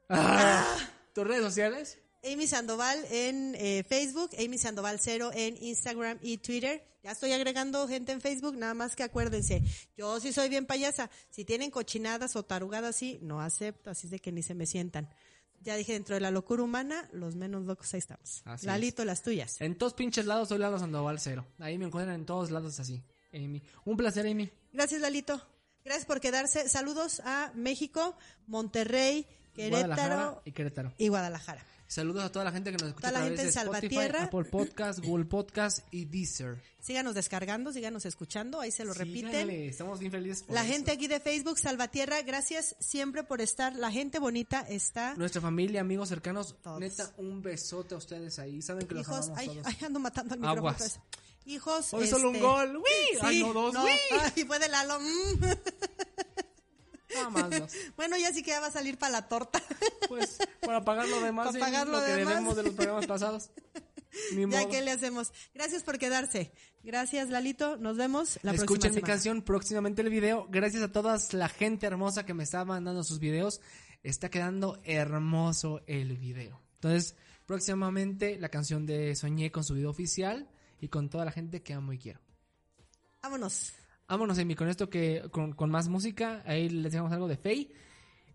S2: ah, ¿tus redes sociales?
S3: Amy Sandoval en eh, Facebook, Amy Sandoval cero en Instagram y Twitter. Ya estoy agregando gente en Facebook, nada más que acuérdense, yo sí soy bien payasa. Si tienen cochinadas o tarugadas así, no acepto, así es de que ni se me sientan. Ya dije, dentro de la locura humana, los menos locos ahí estamos.
S2: Así
S3: Lalito, las tuyas.
S2: En todos pinches lados soy Lalo Sandoval cero. Ahí me encuentran en todos lados así. Amy. Un placer, Amy.
S3: Gracias, Lalito. Gracias por quedarse. Saludos a México, Monterrey, Querétaro
S2: Guadalajara y Querétaro.
S3: y Guadalajara.
S2: Saludos a toda la gente que nos escucha
S3: Toda la gente en Salvatierra.
S2: Apple Podcast, Google Podcast y Deezer.
S3: Síganos descargando, síganos escuchando, ahí se lo repiten.
S2: Síganle, estamos bien felices por
S3: La
S2: eso.
S3: gente aquí de Facebook, Salvatierra, gracias siempre por estar. La gente bonita está.
S2: Nuestra familia, amigos cercanos,
S3: Todos.
S2: neta, un besote a ustedes ahí. Saben que los
S3: Hijos,
S2: amamos
S3: ay,
S2: todos.
S3: ay, ando matando al micrófono.
S2: Aguas.
S3: Hijos.
S2: Hoy solo un
S3: este,
S2: gol. ¡Uy! Ay, no, dos. ¡Uy!
S3: Ay, fue de Lalo. mm. [LAUGHS]
S2: Nada más dos. [LAUGHS]
S3: Bueno, ya sí que ya va a salir para la torta. [LAUGHS]
S2: Pues, para pagar lo demás,
S3: Para pagar lo
S2: lo que
S3: demás.
S2: debemos de los programas pasados. [LAUGHS] Ni
S3: ya que le hacemos. Gracias por quedarse. Gracias, Lalito. Nos vemos la
S2: Escuchen
S3: próxima
S2: mi
S3: semana.
S2: canción, próximamente el video. Gracias a toda la gente hermosa que me está mandando sus videos. Está quedando hermoso el video. Entonces, próximamente la canción de Soñé con su video oficial y con toda la gente que amo y quiero.
S3: Vámonos.
S2: Vámonos, Amy, con esto que con, con más música. Ahí les dejamos algo de Faye.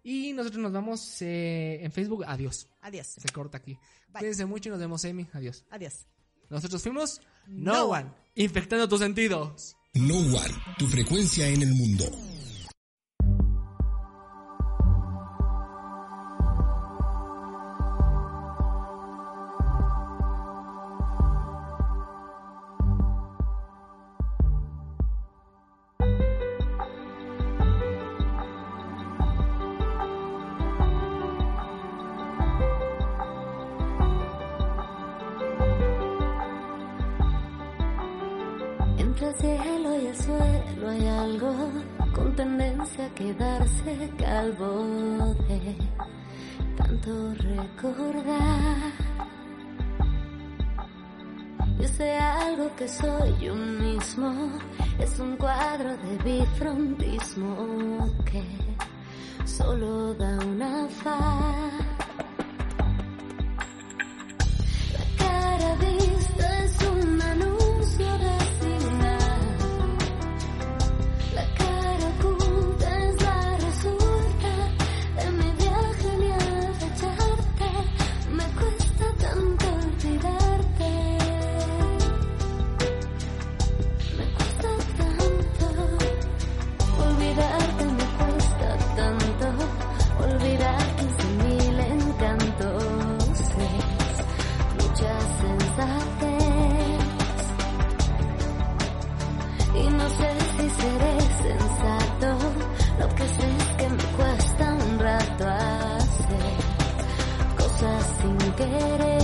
S2: Y nosotros nos vamos eh, en Facebook. Adiós.
S3: Adiós.
S2: Se corta aquí.
S3: Bye.
S2: Cuídense mucho y nos vemos, Amy. Adiós.
S3: Adiós.
S2: Nosotros fuimos No,
S3: No
S2: One. Infectando tus sentidos.
S1: No One, tu frecuencia en el mundo.
S5: Entre el cielo y el suelo hay algo con tendencia a quedarse calvo de tanto recordar. Yo sé algo que soy yo mismo, es un cuadro de bifrontismo que solo da una faz. Querer.